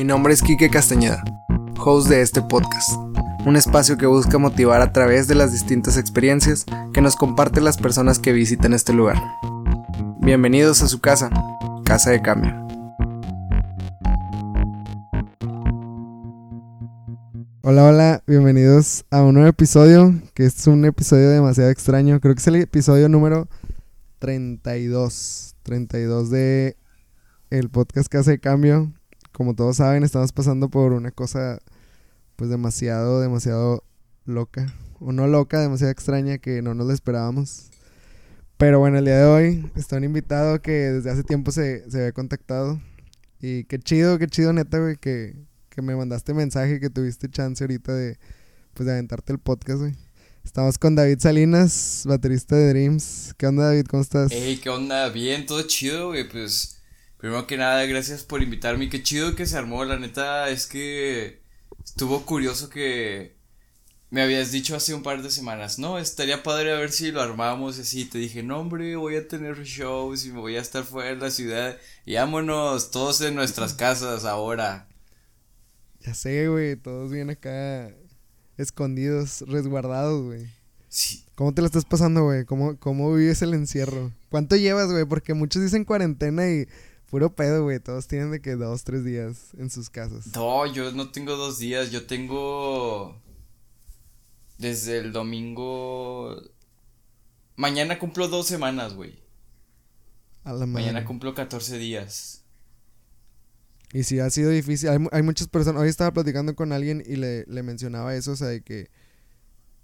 Mi nombre es Quique Castañeda, host de este podcast, un espacio que busca motivar a través de las distintas experiencias que nos comparten las personas que visitan este lugar. Bienvenidos a su casa, Casa de Cambio. Hola, hola, bienvenidos a un nuevo episodio, que es un episodio demasiado extraño, creo que es el episodio número 32, 32 de el podcast Casa de Cambio. Como todos saben, estamos pasando por una cosa pues demasiado, demasiado loca. O no loca, demasiado extraña que no nos la esperábamos. Pero bueno, el día de hoy está un invitado que desde hace tiempo se, se había contactado. Y qué chido, qué chido neta, güey, que, que me mandaste mensaje, que tuviste chance ahorita de, pues, de aventarte el podcast, güey. Estamos con David Salinas, baterista de Dreams. ¿Qué onda, David? ¿Cómo estás? Hey, ¿qué onda? Bien, todo chido, güey. Pues Primero que nada, gracias por invitarme. Qué chido que se armó. La neta es que estuvo curioso que me habías dicho hace un par de semanas, no, estaría padre a ver si lo armamos y así. Te dije, no, hombre, voy a tener shows y me voy a estar fuera de la ciudad. Y vámonos, todos en nuestras casas ahora. Ya sé, güey, todos bien acá escondidos, resguardados, güey. Sí. ¿Cómo te lo estás pasando, güey? ¿Cómo, ¿Cómo vives el encierro? ¿Cuánto llevas, güey? Porque muchos dicen cuarentena y Puro pedo, güey. Todos tienen de que dos, tres días en sus casas. No, yo no tengo dos días. Yo tengo. Desde el domingo. Mañana cumplo dos semanas, güey. A la Mañana cumplo 14 días. Y sí, ha sido difícil. Hay, hay, muchas personas. Hoy estaba platicando con alguien y le, le mencionaba eso, o sea, de que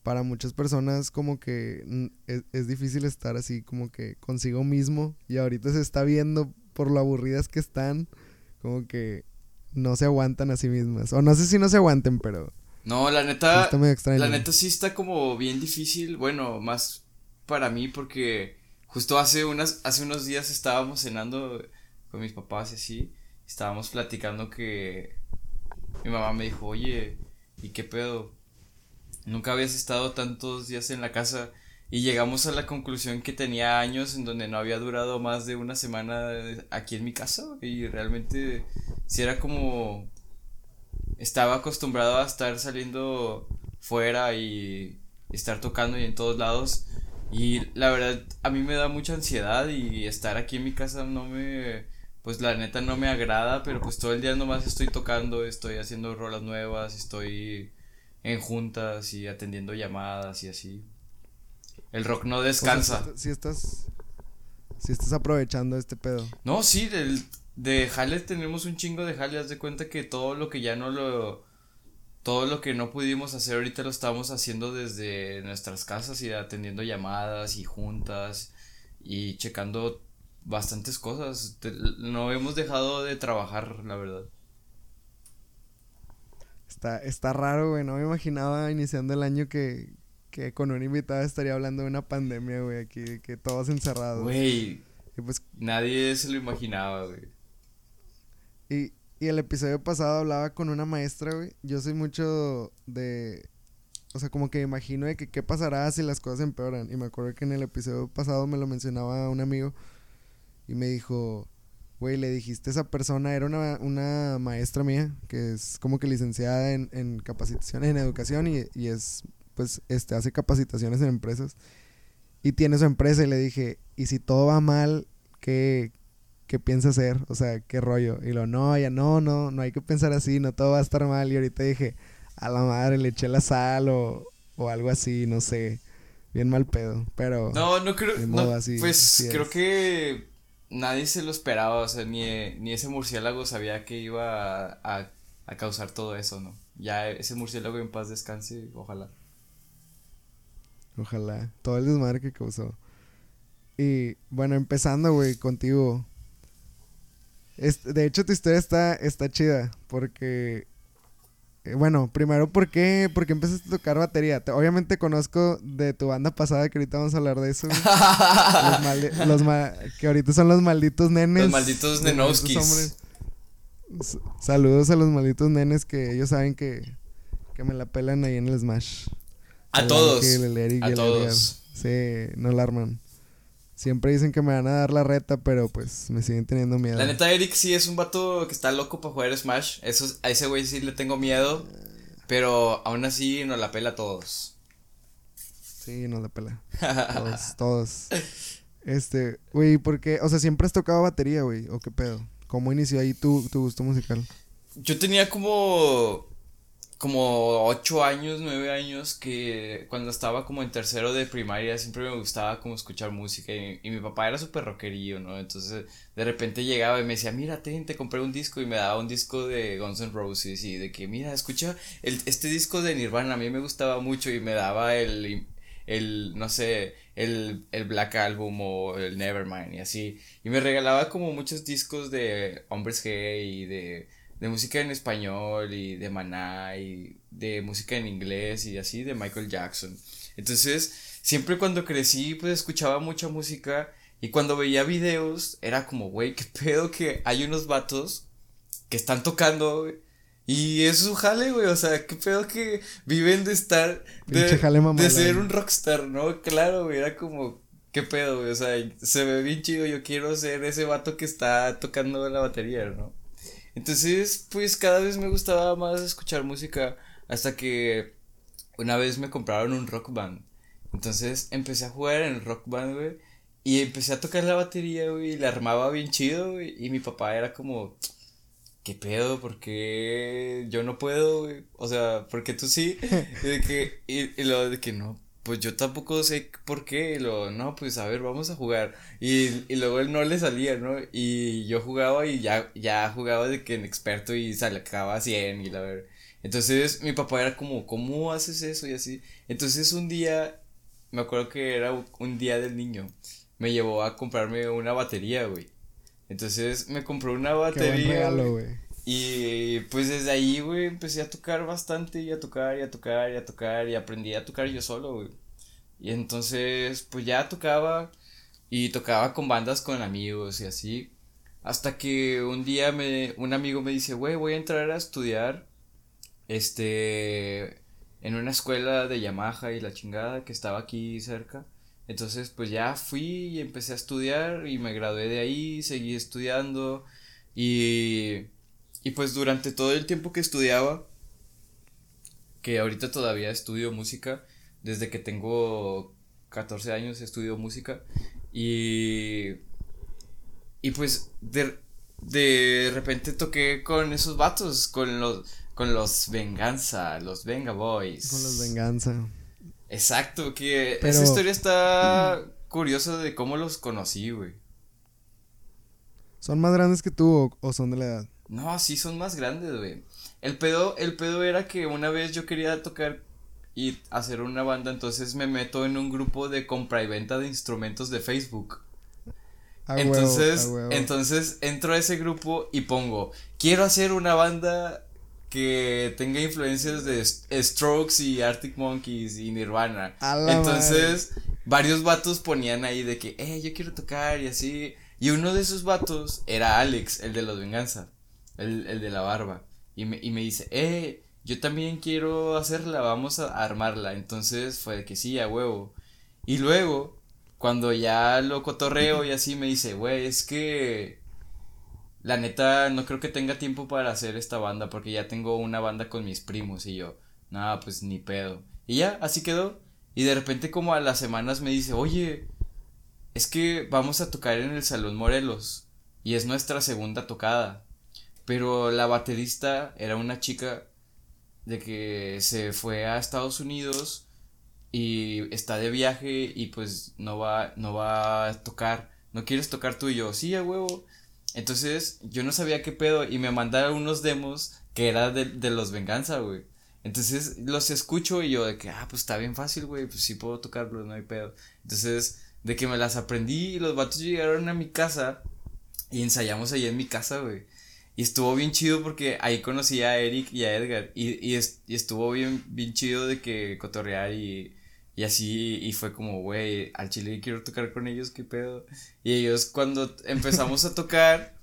para muchas personas como que es, es, difícil estar así como que consigo mismo y ahorita se está viendo por lo aburridas que están, como que no se aguantan a sí mismas. O no sé si no se aguanten, pero... No, la neta... La neta sí está como bien difícil. Bueno, más para mí porque justo hace unas hace unos días estábamos cenando con mis papás y así, estábamos platicando que mi mamá me dijo, "Oye, ¿y qué pedo? Nunca habías estado tantos días en la casa." Y llegamos a la conclusión que tenía años en donde no había durado más de una semana aquí en mi casa. Y realmente si era como... Estaba acostumbrado a estar saliendo fuera y estar tocando y en todos lados. Y la verdad a mí me da mucha ansiedad y estar aquí en mi casa no me... Pues la neta no me agrada, pero pues todo el día nomás estoy tocando, estoy haciendo rolas nuevas, estoy en juntas y atendiendo llamadas y así. El rock no descansa. si estás. Si estás aprovechando este pedo. No, sí, del, de jale tenemos un chingo de jale. Haz de cuenta que todo lo que ya no lo. Todo lo que no pudimos hacer ahorita lo estamos haciendo desde nuestras casas y atendiendo llamadas y juntas y checando bastantes cosas. No hemos dejado de trabajar, la verdad. Está, está raro, güey. No me imaginaba iniciando el año que, que con un invitado estaría hablando de una pandemia, güey, aquí, que todos encerrados. Güey. Pues, nadie se lo imaginaba, güey. Y, y el episodio pasado hablaba con una maestra, güey. Yo soy mucho de... O sea, como que imagino de que qué pasará si las cosas empeoran. Y me acuerdo que en el episodio pasado me lo mencionaba un amigo y me dijo, güey, le dijiste a esa persona, era una, una maestra mía, que es como que licenciada en, en capacitación, en educación y, y es pues este, hace capacitaciones en empresas y tiene su empresa y le dije, ¿y si todo va mal, qué, qué piensa hacer? O sea, ¿qué rollo? Y lo, no, ya no, no, no hay que pensar así, no todo va a estar mal. Y ahorita dije, a la madre, le eché la sal o, o algo así, no sé. Bien mal pedo, pero... No, no creo... pues creo que nadie se lo esperaba, o sea, ni, ni ese murciélago sabía que iba a, a causar todo eso, ¿no? Ya ese murciélago en paz descanse, ojalá. Ojalá. Todo el desmadre que causó. Y bueno, empezando, güey, contigo. de hecho, tu historia está, está chida. Porque. Eh, bueno, primero, ¿por qué, ¿por qué empezaste a tocar batería? obviamente conozco de tu banda pasada, que ahorita vamos a hablar de eso. los, que ahorita son los malditos nenes. Los malditos nenoskis. Saludos a los malditos nenes que ellos saben que, que me la pelan ahí en el Smash. A todos. a todos. Sí, no la arman. Siempre dicen que me van a dar la reta, pero pues me siguen teniendo miedo. La neta, Eric sí es un vato que está loco para jugar Smash. Eso, a ese güey sí le tengo miedo. Pero aún así nos la pela a todos. Sí, nos la pela. todos, todos. Este, güey, ¿por qué? O sea, ¿siempre has tocado batería, güey? ¿O qué pedo? ¿Cómo inició ahí tu, tu gusto musical? Yo tenía como como ocho años, nueve años, que cuando estaba como en tercero de primaria siempre me gustaba como escuchar música y, mi papá era súper rockerillo, ¿no? Entonces de repente llegaba y me decía, mira, te, te compré un disco y me daba un disco de Guns N' Roses y de que, mira, escucha el, este disco de Nirvana, a mí me gustaba mucho y me daba el, el no sé, el, el Black Album o el Nevermind y así. Y me regalaba como muchos discos de Hombres G y de de música en español y de Maná y de música en inglés y así de Michael Jackson. Entonces, siempre cuando crecí, pues escuchaba mucha música y cuando veía videos era como, güey, qué pedo que hay unos vatos que están tocando, Y es su jale, güey, o sea, qué pedo que viven de estar, de, de ser un rockstar, ¿no? Claro, güey, era como, qué pedo, güey, o sea, se ve bien chido, yo quiero ser ese vato que está tocando la batería, ¿no? Entonces, pues cada vez me gustaba más escuchar música hasta que una vez me compraron un rock band. Entonces empecé a jugar en el rock band, güey. Y empecé a tocar la batería, güey, y la armaba bien chido, güey. Y mi papá era como, ¿qué pedo? ¿Por qué yo no puedo, güey? O sea, ¿por qué tú sí? Y, de que, y, y lo de que no, pues yo tampoco sé por qué, lo, no, pues a ver, vamos a jugar. Y, y luego él no le salía, ¿no? Y yo jugaba y ya, ya jugaba de que en experto y sacaba 100 y la verdad. Entonces mi papá era como, ¿cómo haces eso? Y así. Entonces un día, me acuerdo que era un día del niño, me llevó a comprarme una batería, güey. Entonces me compró una batería. güey. Y pues desde ahí, güey, empecé a tocar bastante y a tocar y a tocar y a tocar y aprendí a tocar yo solo, güey. Y entonces, pues ya tocaba y tocaba con bandas con amigos y así. Hasta que un día me, un amigo me dice, güey, voy a entrar a estudiar, este, en una escuela de Yamaha y la chingada que estaba aquí cerca. Entonces, pues ya fui y empecé a estudiar y me gradué de ahí, seguí estudiando y y pues durante todo el tiempo que estudiaba, que ahorita todavía estudio música, desde que tengo 14 años estudio música, y, y pues de, de repente toqué con esos vatos, con los, con los Venganza, los Venga Boys. Con los Venganza. Exacto, que esa historia está curiosa de cómo los conocí, güey. ¿Son más grandes que tú o son de la edad? No, sí son más grandes, güey. El pedo, el pedo era que una vez yo quería tocar y hacer una banda, entonces me meto en un grupo de compra y venta de instrumentos de Facebook. entonces, entonces entro a ese grupo y pongo, quiero hacer una banda que tenga influencias de Strokes y Arctic Monkeys y Nirvana. Entonces, varios vatos ponían ahí de que, eh, yo quiero tocar y así. Y uno de esos vatos era Alex, el de los Venganza el, el de la barba. Y me, y me dice, eh, yo también quiero hacerla, vamos a armarla. Entonces fue que sí, a huevo. Y luego, cuando ya lo cotorreo y así me dice, güey, es que la neta no creo que tenga tiempo para hacer esta banda porque ya tengo una banda con mis primos y yo, nada, pues ni pedo. Y ya, así quedó. Y de repente como a las semanas me dice, oye, es que vamos a tocar en el Salón Morelos y es nuestra segunda tocada. Pero la baterista era una chica de que se fue a Estados Unidos y está de viaje y pues no va, no va a tocar. ¿No quieres tocar tú y yo? Sí, a huevo. Entonces yo no sabía qué pedo y me mandaron unos demos que era de, de los Venganza, güey. Entonces los escucho y yo de que, ah, pues está bien fácil, güey, pues sí puedo tocarlos, no hay pedo. Entonces, de que me las aprendí y los vatos llegaron a mi casa y ensayamos ahí en mi casa, güey. Y estuvo bien chido porque ahí conocí a Eric y a Edgar. Y, y, estuvo bien, bien chido de que cotorrear y, y así. Y fue como, güey, al chile quiero tocar con ellos, qué pedo. Y ellos, cuando empezamos a tocar,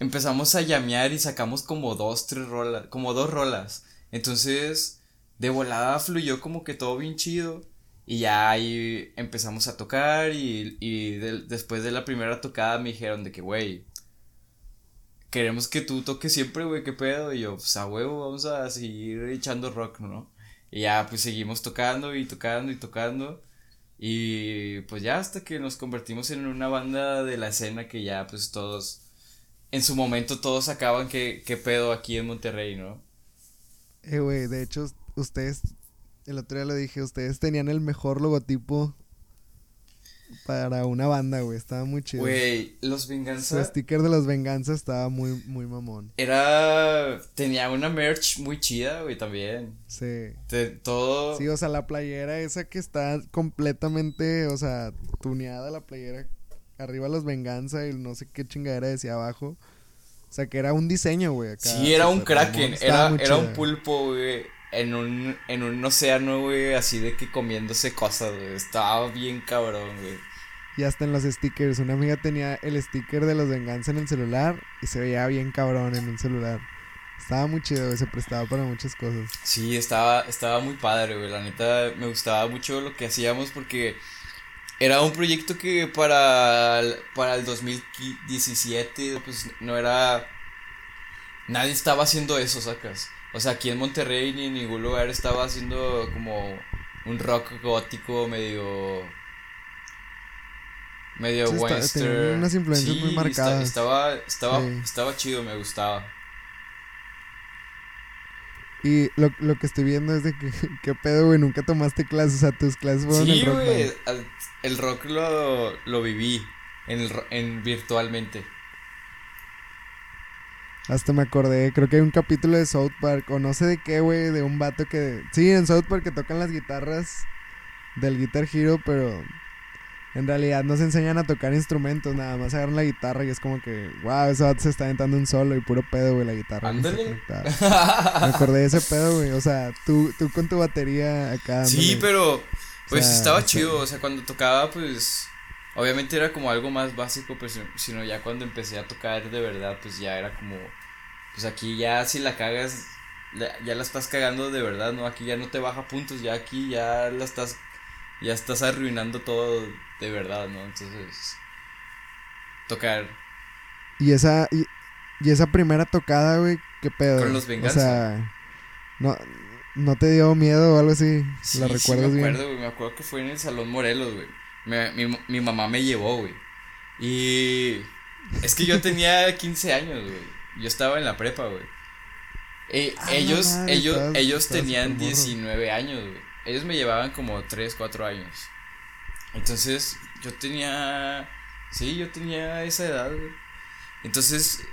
empezamos a llamear y sacamos como dos, tres rolas, como dos rolas. Entonces, de volada fluyó como que todo bien chido. Y ya ahí empezamos a tocar y, y después de la primera tocada me dijeron de que, güey, queremos que tú toques siempre, güey, qué pedo. Y yo, pues a huevo, vamos a seguir echando rock, ¿no? Y ya, pues seguimos tocando y tocando y tocando. Y pues ya hasta que nos convertimos en una banda de la escena que ya, pues todos, en su momento todos acaban qué, qué pedo aquí en Monterrey, ¿no? Eh, güey, de hecho, ustedes, el otro día lo dije, ustedes tenían el mejor logotipo para una banda, güey. Estaba muy chido. Güey, los Venganza. El sticker de los Venganza estaba muy, muy mamón. Era. Tenía una merch muy chida, güey, también. Sí. todo. Sí, o sea, la playera esa que está completamente, o sea, tuneada la playera. Arriba los Venganza y no sé qué chingadera decía abajo. O sea, que era un diseño, güey. Sí, era un kraken. Era, era un pulpo, güey en un, en un océano, güey, así de que comiéndose cosas, güey. Estaba bien cabrón, güey. Y hasta en los stickers. Una amiga tenía el sticker de los venganza en el celular y se veía bien cabrón en un celular. Estaba muy chido, güey. Se prestaba para muchas cosas. Sí, estaba, estaba muy padre, güey. La neta me gustaba mucho lo que hacíamos porque era un proyecto que para, para el 2017, pues no era. Nadie estaba haciendo eso, sacas. O sea, aquí en Monterrey ni en ningún lugar estaba haciendo como un rock gótico medio medio sí, western. unas influencias muy marcadas. estaba estaba estaba chido, me gustaba. Y lo, lo que estoy viendo es de que, ¿qué pedo, güey? Nunca tomaste clases, o sea, tus clases fueron sí, rock. güey, el rock lo, lo viví en, el, en virtualmente. Hasta me acordé, creo que hay un capítulo de South Park, o no sé de qué, güey, de un vato que... Sí, en South Park que tocan las guitarras del Guitar Hero, pero en realidad no se enseñan a tocar instrumentos, nada más agarran la guitarra y es como que, wow, ese vato se está aventando un solo y puro pedo, güey, la guitarra. Ándale. me acordé de ese pedo, güey, o sea, tú, tú con tu batería acá. Sí, pero pues estaba chido, o sea, cuando tocaba, pues Obviamente era como algo más básico, pues, sino ya cuando empecé a tocar de verdad, pues ya era como, pues aquí ya si la cagas, ya la estás cagando de verdad, ¿no? Aquí ya no te baja puntos, ya aquí ya la estás, ya estás arruinando todo de verdad, ¿no? Entonces, tocar. Y esa, y, esa primera tocada, güey, qué pedo. Con los venganza. O sea, no, no te dio miedo o algo así, sí, ¿la recuerdas sí me acuerdo, güey, me acuerdo que fue en el Salón Morelos, güey. Mi, mi, mamá me llevó, güey. Y es que yo tenía 15 años, güey. Yo estaba en la prepa, güey. Eh, ellos, ellos, ellos tenían 19 años, güey. Ellos me llevaban como 3, 4 años. Entonces, yo tenía. Sí, yo tenía esa edad, güey. Entonces.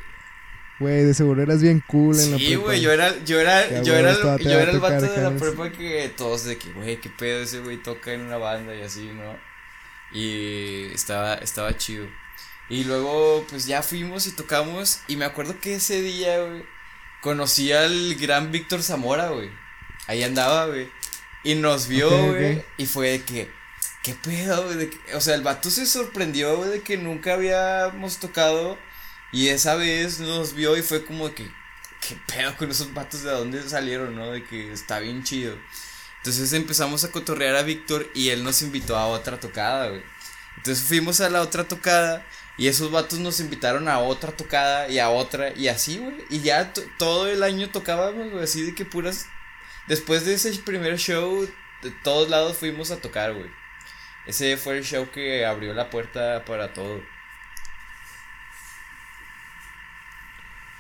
Güey, de seguro eras bien cool en la prepa. Sí, güey, yo era, yo era, yo era, yo era el vato de la prepa que todos de que, güey, qué pedo ese güey toca en una banda y así, ¿no? Y estaba, estaba chido. Y luego, pues ya fuimos y tocamos. Y me acuerdo que ese día, güey, conocí al gran Víctor Zamora, güey. Ahí andaba, güey. Y nos vio, güey. Y fue de que, ¿qué pedo, güey? O sea, el vato se sorprendió, güey, de que nunca habíamos tocado. Y esa vez nos vio y fue como de que, ¿qué pedo con esos vatos de dónde salieron, no? De que está bien chido. Entonces empezamos a cotorrear a Víctor y él nos invitó a otra tocada, güey. Entonces fuimos a la otra tocada y esos vatos nos invitaron a otra tocada y a otra y así, güey. Y ya todo el año tocábamos, güey, así de que puras... Después de ese primer show, de todos lados fuimos a tocar, güey. Ese fue el show que abrió la puerta para todo.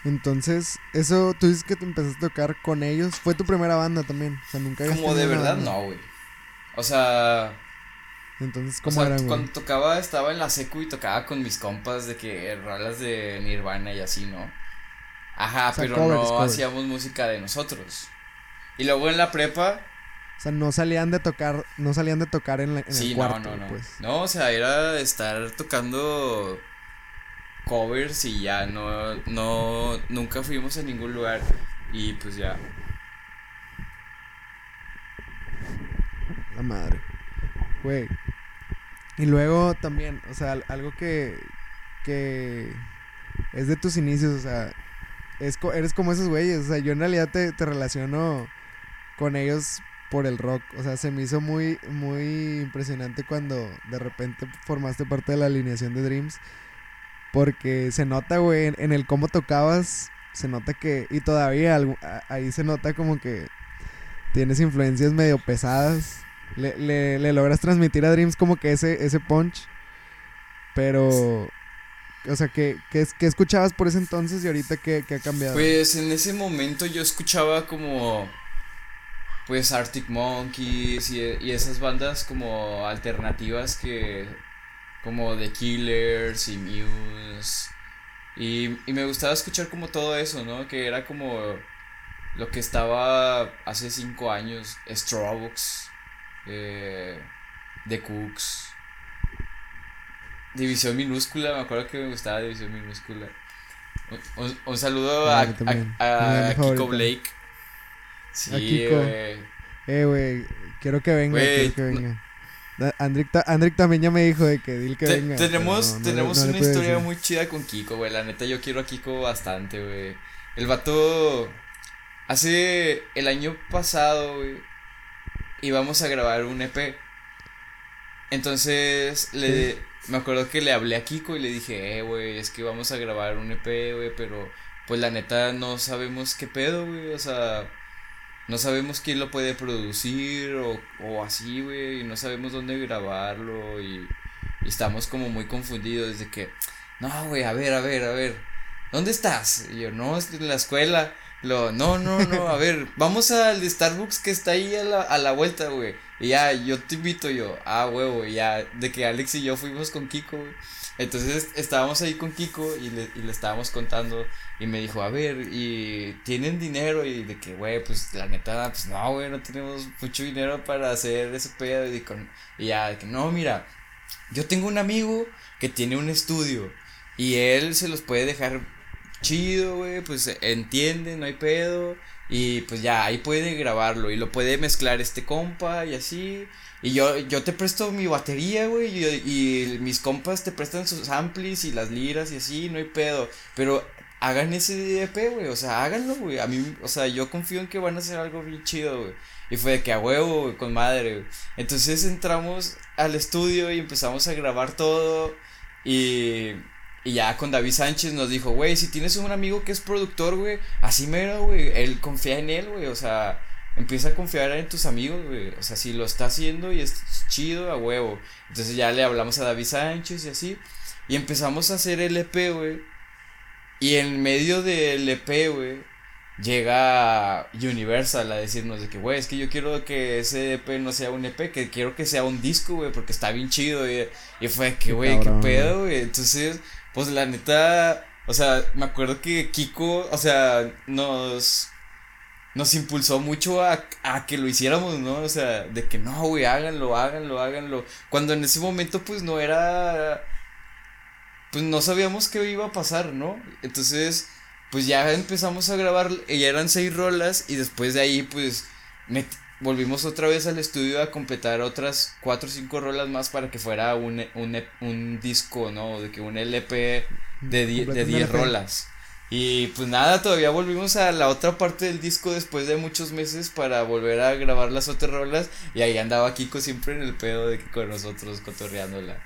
Entonces, eso, tú dices que te empezaste a tocar con ellos. ¿Fue tu primera banda también? O sea, nunca Como de verdad, no, güey. O sea. Entonces, ¿cómo o sea, Cuando tocaba, estaba en la secu y tocaba con mis compas de que rolas de Nirvana y así, ¿no? Ajá, pero no hacíamos música de nosotros. Y luego en la prepa. O sea, no salían de tocar, no salían de tocar en, la, en el cuarto. No, no, no. Pues. No, o sea, era estar tocando covers y ya no, no, nunca fuimos a ningún lugar y pues ya. La madre. Güey. Y luego también, o sea, algo que, que es de tus inicios, o sea, es eres como esos güeyes, o sea, yo en realidad te, te relaciono con ellos por el rock. O sea, se me hizo muy, muy impresionante cuando de repente formaste parte de la alineación de Dreams. Porque se nota, güey, en, el cómo tocabas, se nota que, y todavía ahí se nota como que tienes influencias medio pesadas. Le, le, logras transmitir a Dreams como que ese, ese punch. Pero, o sea, ¿qué, qué, escuchabas por ese entonces y ahorita qué, qué ha cambiado? Pues en ese momento yo escuchaba como pues Arctic Monkeys y, y, esas bandas como alternativas que como The Killers y Muse y, y, me gustaba escuchar como todo eso, ¿no? Que era como lo que estaba hace cinco años, Starbucks, eh, The Cooks, División Minúscula, me acuerdo que me gustaba División Minúscula. Un, saludo a, a, a Kiko Blake Sí, güey. Eh, güey, quiero que venga, quiero que venga. Andrick, también ya me dijo de que dile que venga. Tenemos, tenemos una historia muy chida con Kiko, güey. La neta, yo quiero a Kiko bastante, güey. El vato. Hace el año pasado, güey. Íbamos a grabar un EP. Entonces, le. Me acuerdo que le hablé a Kiko y le dije, eh, güey, es que vamos a grabar un EP, güey, pero. Pues la neta, no sabemos qué pedo, güey. O sea no sabemos quién lo puede producir o, o así, güey, y no sabemos dónde grabarlo y, estamos como muy confundidos de que, no, güey, a ver, a ver, a ver, ¿dónde estás? Y yo, no, estoy en la escuela. Lo, no, no, no, a ver, vamos al Starbucks que está ahí a la, a la vuelta, güey. Y ya, yo te invito yo, ah, huevo, ya, de que Alex y yo fuimos con Kiko, güey. Entonces estábamos ahí con Kiko y le, y le estábamos contando y me dijo, a ver, ¿y tienen dinero? Y de que, güey, pues la neta, pues no, güey, no tenemos mucho dinero para hacer ese pedo. Y, con, y ya, de que no, mira, yo tengo un amigo que tiene un estudio y él se los puede dejar chido, güey, pues entiende, no hay pedo. Y pues ya, ahí puede grabarlo y lo puede mezclar este compa y así. Y yo, yo te presto mi batería, güey, y, mis compas te prestan sus amplis y las liras y así, no hay pedo. Pero hagan ese EP, güey, o sea, háganlo, güey. A mí, o sea, yo confío en que van a hacer algo bien chido, güey. Y fue de que a huevo, güey, con madre, güey. Entonces entramos al estudio y empezamos a grabar todo. Y, y ya con David Sánchez nos dijo, güey, si tienes un amigo que es productor, güey, así mero, güey, él confía en él, güey, o sea, empieza a confiar en tus amigos, güey. O sea, si lo está haciendo y es chido, a huevo. Entonces ya le hablamos a David Sánchez y así. Y empezamos a hacer el EP, güey. Y en medio del EP, güey, llega Universal a decirnos de que, güey, es que yo quiero que ese EP no sea un EP, que quiero que sea un disco, güey, porque está bien chido. Y, y fue que, güey, qué pedo, güey. Entonces, pues la neta, o sea, me acuerdo que Kiko, o sea, nos nos impulsó mucho a, a, que lo hiciéramos, ¿no? O sea, de que no, güey, háganlo, háganlo, háganlo. Cuando en ese momento, pues no era pues no sabíamos qué iba a pasar, ¿no? Entonces, pues ya empezamos a grabar, y ya eran seis rolas y después de ahí, pues, volvimos otra vez al estudio a completar otras cuatro o cinco rolas más para que fuera un, un, un disco, ¿no? De que un LP de 10 rolas. Y pues nada, todavía volvimos a la otra parte del disco después de muchos meses para volver a grabar las otras rolas. Y ahí andaba Kiko siempre en el pedo de que con nosotros cotorreándola.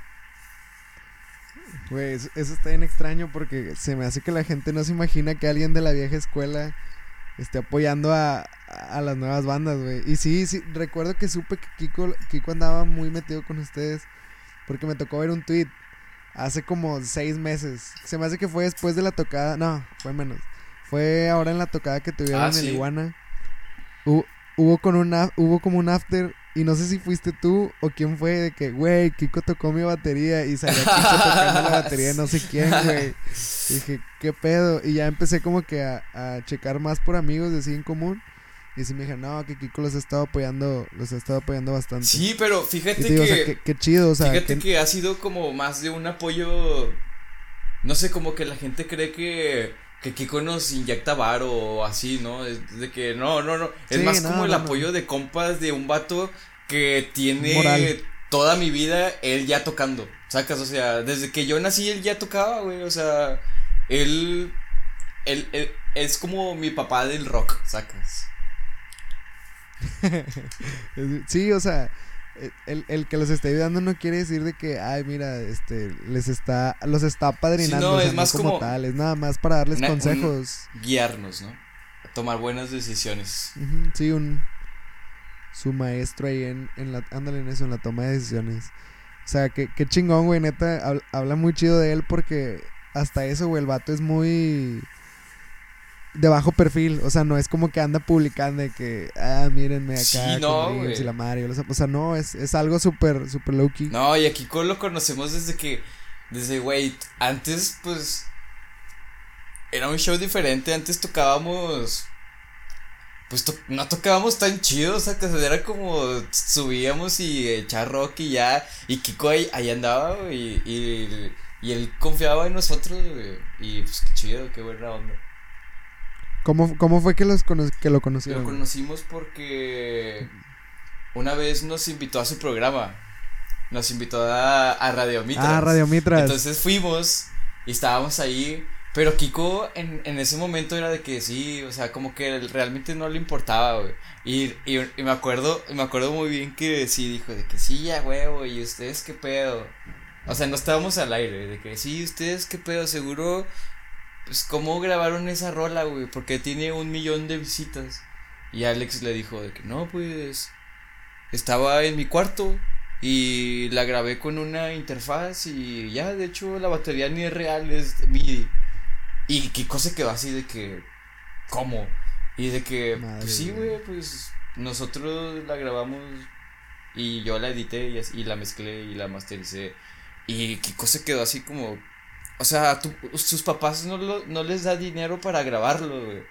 Güey, eso, está bien extraño porque se me hace que la gente no se imagina que alguien de la vieja escuela esté apoyando a, a las nuevas bandas, güey. Y sí, sí, recuerdo que supe que Kiko, Kiko andaba muy metido con ustedes porque me tocó ver un tweet hace como seis meses. Se me hace que fue después de la tocada, no, fue menos. Fue ahora en la tocada que tuvieron ah, en el Iguana. Hubo, hubo, con una, hubo como un after y no sé si fuiste tú o quién fue de que, güey, Kiko tocó mi batería y salió Kiko tocando la batería de no sé quién, güey. Dije, ¿qué pedo? Y ya empecé como que a, a checar más por amigos de sí en común. Y sí me dije, no, que Kiko los ha estado apoyando, los ha estado apoyando bastante. Sí, pero fíjate que. qué, chido, o sea. Fíjate que... ha sido como más de un apoyo. No sé, como que la gente cree que que Kiko nos inyecta varo o así, ¿no? Es de que no, no, no. Es más como el apoyo de compas de un vato que tiene toda mi vida él ya tocando. Sacas, o sea, desde que yo nací él ya tocaba, güey. O sea, él, él, él es como mi papá del rock, sacas. sí, o sea, el, el, que los esté ayudando no quiere decir de que, ay, mira, este, les está, los está padrinando. no, es más como, tal, es nada más para darles consejos. guiarnos, ¿no? A tomar buenas decisiones. sí, un, su maestro ahí en, en la, ándale en eso, en la toma de decisiones. O sea, que, qué chingón, güey, neta, habla muy chido de él porque hasta eso, güey, el vato es muy de bajo perfil, o sea, no es como que anda publicando de que, ah, mírenme acá, sí, no, güey. la Mario, o sea, no, es, es algo súper, súper low key. No, y aquí lo conocemos desde que, desde, güey, antes, pues, era un show diferente, antes tocábamos, pues, no tocábamos tan chido, o sea, que era como, subíamos y echar rock y ya, y Kiko ahí, ahí andaba, güey, y, y, él confiaba en nosotros, güey, y pues, qué chido, qué buena onda. ¿Cómo, cómo fue que, los que lo conocieron? Lo conocimos porque una vez nos invitó a su programa. Nos invitó a, a Radio Mitras. Ah, Radio Mitras. Entonces fuimos y estábamos ahí. Pero Kiko en, en ese momento era de que sí, o sea, como que realmente no le importaba, güey. Y, y, me acuerdo, me acuerdo muy bien que sí dijo de que sí, ya huevo, y ustedes qué pedo. O sea, no estábamos al aire, de que sí, ustedes qué pedo, seguro pues, ¿cómo grabaron esa rola, güey? Porque tiene un millón de visitas. Y Alex le dijo de que no, pues, estaba en mi cuarto y la grabé con una interfaz y ya, de hecho, la batería ni es real, es MIDI. Y Kiko se quedó así de que, ¿cómo? Y de que, pues sí, güey, pues nosotros la grabamos y yo la edité y, y la mezclé y la mastericé. Y Kiko se quedó así como, o sea, sus papás no, lo, no les da dinero para grabarlo, güey.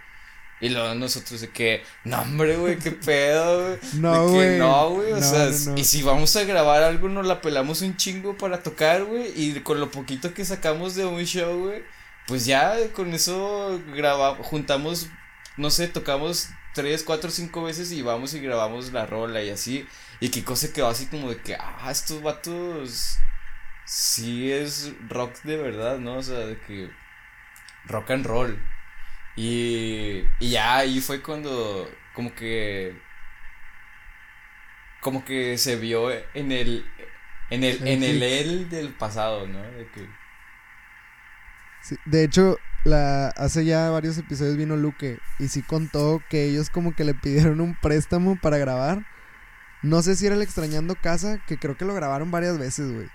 Y luego nosotros de que, no, hombre, güey, qué pedo, güey. No, güey. No, güey, o sea, y si vamos a grabar algo, nos la pelamos un chingo para tocar, güey. Y con lo poquito que sacamos de un show, güey, pues ya con eso grabamos, juntamos, no sé, tocamos tres, cuatro, cinco veces y vamos y grabamos la rola y así. Y Kiko se quedó así como de que, ah, estos vatos sí es rock de verdad, ¿no? O sea, de que rock and roll. Y, y ya ahí fue cuando como que como que se vio en el en el en el él del pasado, ¿no? De que sí, de hecho la hace ya varios episodios vino Luque y sí contó que ellos como que le pidieron un préstamo para grabar. No sé si era el extrañando casa, que creo que lo grabaron varias veces, güey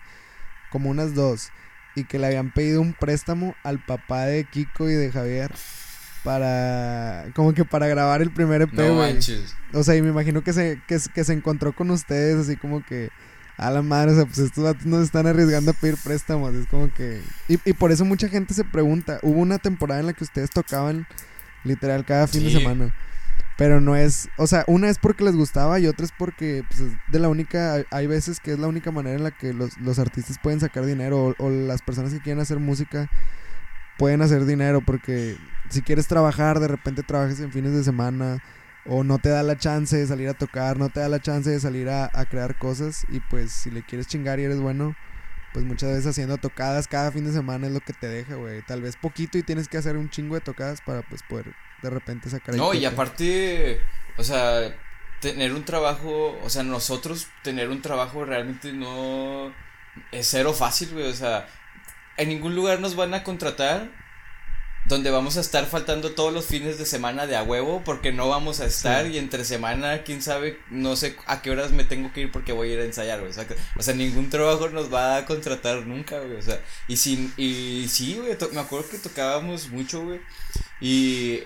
como unas dos, y que le habían pedido un préstamo al papá de Kiko y de Javier para como que para grabar el primer EP, o sea, y me imagino que se que, se encontró con ustedes así como que a la madre, o sea, pues estos datos nos están arriesgando a pedir préstamos, es como que y, y, por eso mucha gente se pregunta, hubo una temporada en la que ustedes tocaban literal cada fin de semana. Pero no es, o sea, una es porque les gustaba y otra es porque pues, de la única, hay veces que es la única manera en la que los, los artistas pueden sacar dinero o, las personas que quieren hacer música pueden hacer dinero porque si quieres trabajar, de repente trabajas en fines de semana o no te da la chance de salir a tocar, no te da la chance de salir a, a crear cosas y pues si le quieres chingar y eres bueno, pues muchas veces haciendo tocadas cada fin de semana es lo que te deja, güey. Tal vez poquito y tienes que hacer un chingo de tocadas para pues poder de repente sacar No, y aparte, o sea, tener un trabajo, o sea, nosotros tener un trabajo realmente no es cero fácil, güey, o sea, en ningún lugar nos van a contratar donde vamos a estar faltando todos los fines de semana de a huevo porque no vamos a estar y entre semana, quién sabe, no sé a qué horas me tengo que ir porque voy a ir a ensayar, güey. O sea, ningún trabajo nos va a contratar nunca, güey. O sea, y sin, y sí, güey, me acuerdo que tocábamos mucho, güey. Y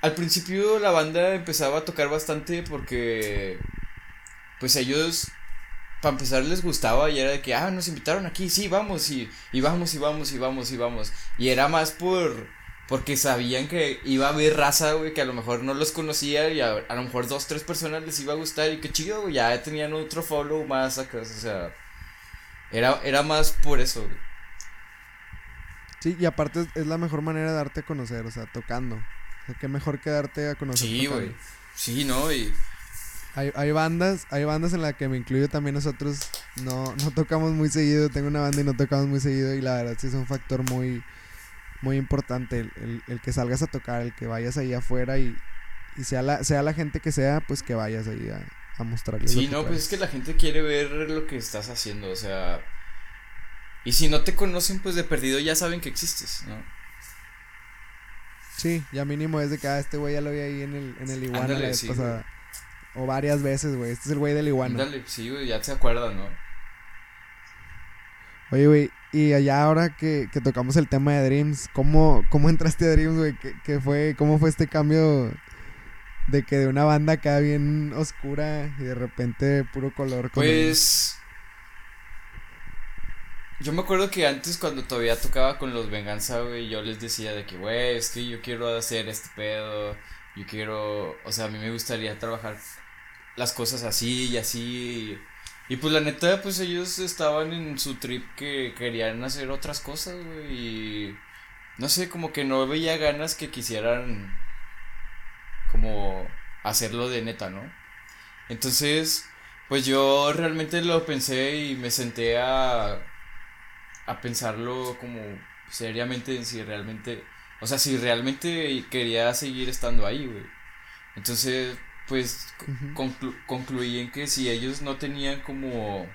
al principio la banda empezaba a tocar bastante porque pues ellos para empezar les gustaba y era de que ah nos invitaron aquí sí vamos y, y vamos y vamos y vamos y vamos y era más por porque sabían que iba a haber raza güey que a lo mejor no los conocía y a, lo mejor dos tres personas les iba a gustar y qué chido güey ya tenían otro follow más acá o sea era era más por eso güey. sí y aparte es la mejor manera de darte a conocer o sea tocando qué mejor quedarte a conocer. Sí, güey. Sí, ¿no? Y... Hay, hay bandas, hay bandas en las que me incluyo también nosotros, no, no tocamos muy seguido, tengo una banda y no tocamos muy seguido y la verdad sí es un factor muy, muy importante el, el, que salgas a tocar, el que vayas ahí afuera y, y sea la, sea la gente que sea, pues que vayas ahí a, a mostrarles. Sí, no, pues es que la gente quiere ver lo que estás haciendo, o sea. Y si no te conocen, pues de perdido ya saben que existes, ¿no? Sí, ya mínimo es de que ah, este güey ya lo vi ahí en el, en el iguana la vez pasada. O varias veces, güey. Este es el güey del iguana. Ándale, sí, güey, ya se acuerdan, ¿no? Oye, güey, y allá ahora que, que, tocamos el tema de Dreams, ¿cómo, cómo entraste a Dreams, güey? ¿Qué, ¿Qué, fue, ¿Cómo fue este cambio de que de una banda acá bien oscura y de repente puro color? pues... Yo me acuerdo que antes cuando todavía tocaba con los Venganza, güey, yo les decía de que, güey, es que yo quiero hacer este pedo, yo quiero, o sea, a mí me gustaría trabajar las cosas así y así. Y pues la neta, pues ellos estaban en su trip que querían hacer otras cosas, güey, y no sé, como que no veía ganas que quisieran como hacerlo de neta, ¿no? Entonces, pues yo realmente lo pensé y me senté a a pensarlo como seriamente en si realmente, o sea, si realmente quería seguir estando ahí, güey. Entonces, pues concluí en que si ellos no tenían como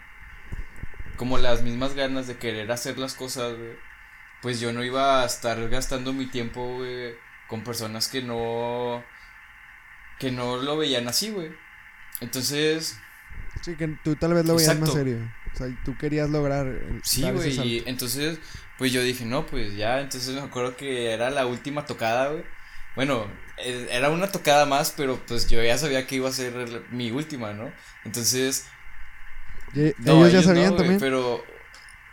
como las mismas ganas de querer hacer las cosas, güey, pues yo no iba a estar gastando mi tiempo, güey, con personas que no que no lo veían así, güey. Entonces, sí que tú tal vez lo veías más serio. O sea, tú querías lograr. Sí, güey. Y entonces, pues yo dije, no, pues ya. Entonces me acuerdo que era la última tocada, güey. Bueno, era una tocada más, pero pues yo ya sabía que iba a ser mi última, ¿no? Entonces. ellos, ya sabían también. Pero.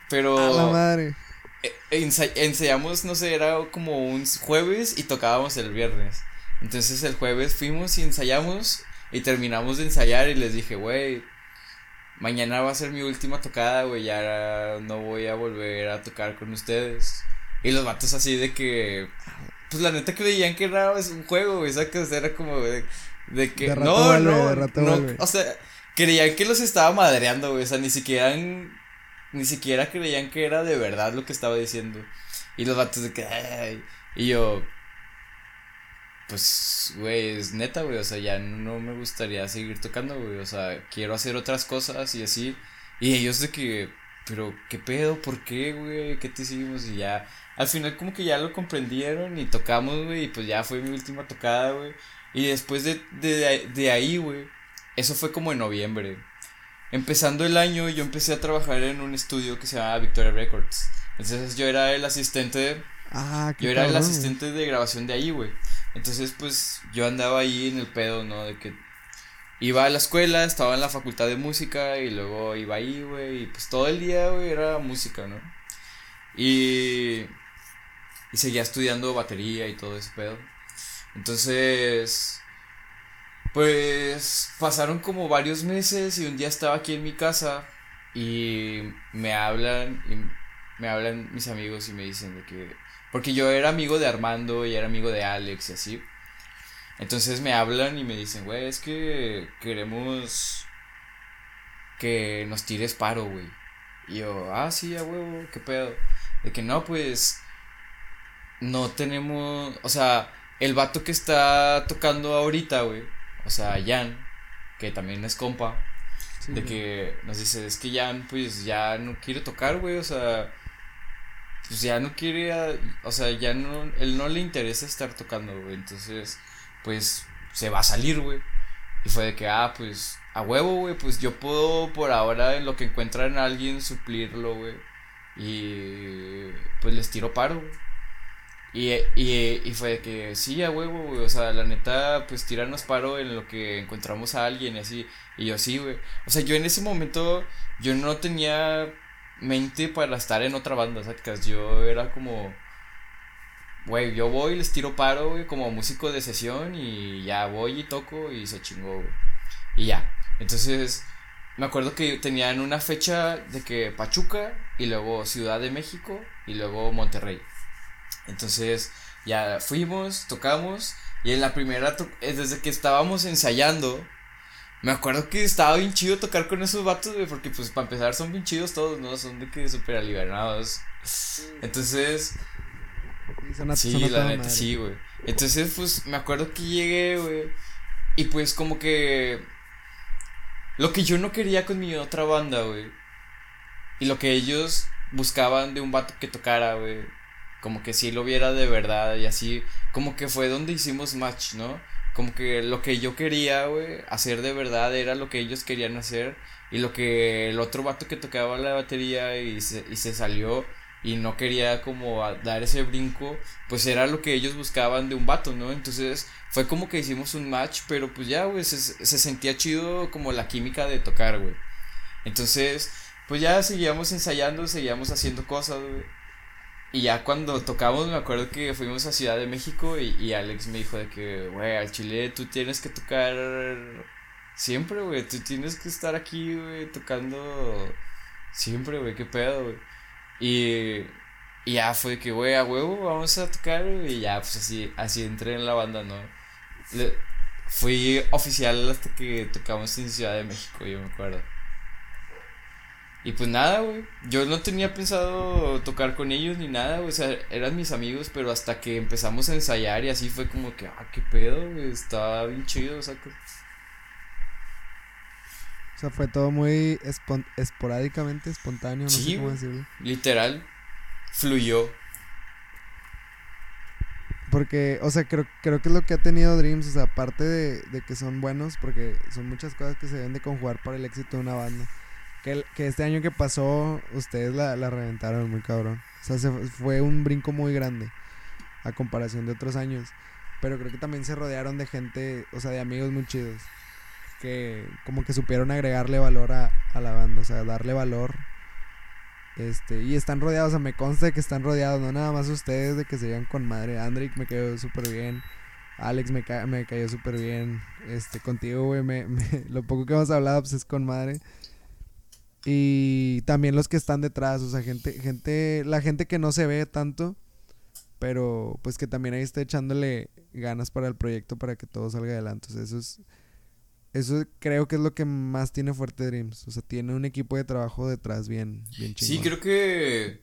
Pero. A la madre. E, ensayamos, no sé, era como un jueves y tocábamos el viernes. Entonces el jueves fuimos y ensayamos y terminamos de ensayar y les dije, güey, mañana va a ser mi última tocada, güey, ya no voy a volver a tocar con ustedes. Y los vatos así de que, pues la neta creían que era un juego, güey, ¿sabes? Era como de, de que, no, no, no, o sea, creían que los estaba madreando, güey, o sea, ni siquiera, ni siquiera creían que era de verdad lo que estaba diciendo. Y los vatos de que, ay, y yo, pues, güey, es neta, güey, o sea, ya no me gustaría seguir tocando, güey, o sea, quiero hacer otras cosas y así. Y ellos de que, pero, ¿qué pedo? ¿Por qué, güey? ¿Qué te hicimos? Y ya, al final como que ya lo comprendieron y tocamos, güey, y pues ya fue mi última tocada, güey. Y después de, de, de ahí, güey, eso fue como en noviembre. Empezando el año, yo empecé a trabajar en un estudio que se llama Victoria Records. Entonces yo era el asistente. Ah, yo era el asistente de grabación de ahí, güey. Entonces, pues yo andaba ahí en el pedo, ¿no? De que iba a la escuela, estaba en la facultad de música y luego iba ahí, güey, y pues todo el día, güey, era música, ¿no? Y, y seguía estudiando batería y todo ese pedo. Entonces, pues pasaron como varios meses y un día estaba aquí en mi casa y me hablan, y me hablan mis amigos y me dicen de que porque yo era amigo de Armando y era amigo de Alex y así. Entonces me hablan y me dicen, güey, es que queremos que nos tires paro, güey. Y yo, ah, sí, a huevo, qué pedo. De que no, pues no tenemos, o sea, el vato que está tocando ahorita, güey, o sea, Jan, que también es compa, de que nos dice, es que Jan, pues ya no quiere tocar, güey, o sea, pues ya no quiere, o sea, ya no, él no le interesa estar tocando, güey, entonces, pues, se va a salir, güey. Y fue de que, ah, pues, a huevo, güey, pues yo puedo por ahora en lo que encuentran a alguien suplirlo, güey. Y pues les tiro paro, güey. Y, y, y fue de que, sí, a huevo, güey, o sea, la neta, pues tirarnos paro en lo que encontramos a alguien así. Y yo, sí, güey. O sea, yo en ese momento, yo no tenía mente para estar en otra banda, ¿sabes? Yo era como, güey, yo voy, les tiro paro, güey, como músico de sesión y ya voy y toco y se chingó, güey. Y ya. Entonces, me acuerdo que tenían una fecha de que Pachuca y luego Ciudad de México y luego Monterrey. Entonces, ya fuimos, tocamos y en la primera, eh, desde que estábamos ensayando, me acuerdo que estaba bien chido tocar con esos vatos, güey, porque pues para empezar son bien chidos todos, ¿no? Son de que súper alivianados. Entonces, sí, la neta, sí, güey. Entonces, pues, me acuerdo que llegué, güey. Y pues, como que. Lo que yo no quería con mi otra banda, güey. Y lo que ellos buscaban de un vato que tocara, güey. Como que si lo viera de verdad y así. Como que fue donde hicimos match, ¿no? Como que lo que yo quería, güey, hacer de verdad era lo que ellos querían hacer. Y lo que el otro vato que tocaba la batería y se, y se salió y no quería como dar ese brinco, pues era lo que ellos buscaban de un vato, ¿no? Entonces fue como que hicimos un match, pero pues ya, güey, se, se sentía chido como la química de tocar, güey. Entonces, pues ya seguíamos ensayando, seguíamos haciendo cosas, güey. Y ya cuando tocamos, me acuerdo que fuimos a Ciudad de México y, y Alex me dijo de que, güey, al Chile tú tienes que tocar siempre, güey. Tú tienes que estar aquí, güey, tocando siempre, güey, qué pedo, güey. Y, ya fue que, güey, a huevo, vamos a tocar, y ya, pues así, así entré en la banda, ¿no? fui oficial hasta que tocamos en Ciudad de México, yo me acuerdo. Y pues nada, güey. Yo no tenía pensado tocar con ellos ni nada, O sea, eran mis amigos, pero hasta que empezamos a ensayar y así fue como que, ah, qué pedo, güey. Estaba bien chido, o sea. O sea, fue todo muy esporádicamente espontáneo, no sé cómo decirlo. Literal, fluyó. Porque, o sea, creo, creo que es lo que ha tenido Dreams, o sea, aparte de, de que son buenos, porque son muchas cosas que se deben de conjugar para el éxito de una banda que, este año que pasó, ustedes la, la reventaron muy cabrón. O sea, se, fue un brinco muy grande a comparación de otros años. Pero creo que también se rodearon de gente, o sea, de amigos muy chidos. Que como que supieron agregarle valor a, a la banda, o sea, darle valor. Este, y están rodeados, o sea, me consta que están rodeados, no nada más ustedes de que se llevan con madre. Andrick me quedó súper bien. Alex me, me cayó súper bien. Este, contigo, güey, me, lo poco que hemos hablado, pues es con madre. Y también los que están detrás, o sea, gente, gente, la gente que no se ve tanto, pero pues que también ahí está echándole ganas para el proyecto para que todo salga adelante. O sea, eso es, eso creo que es lo que más tiene fuerte Dreams. O sea, tiene un equipo de trabajo detrás bien, bien chingón. Sí, creo que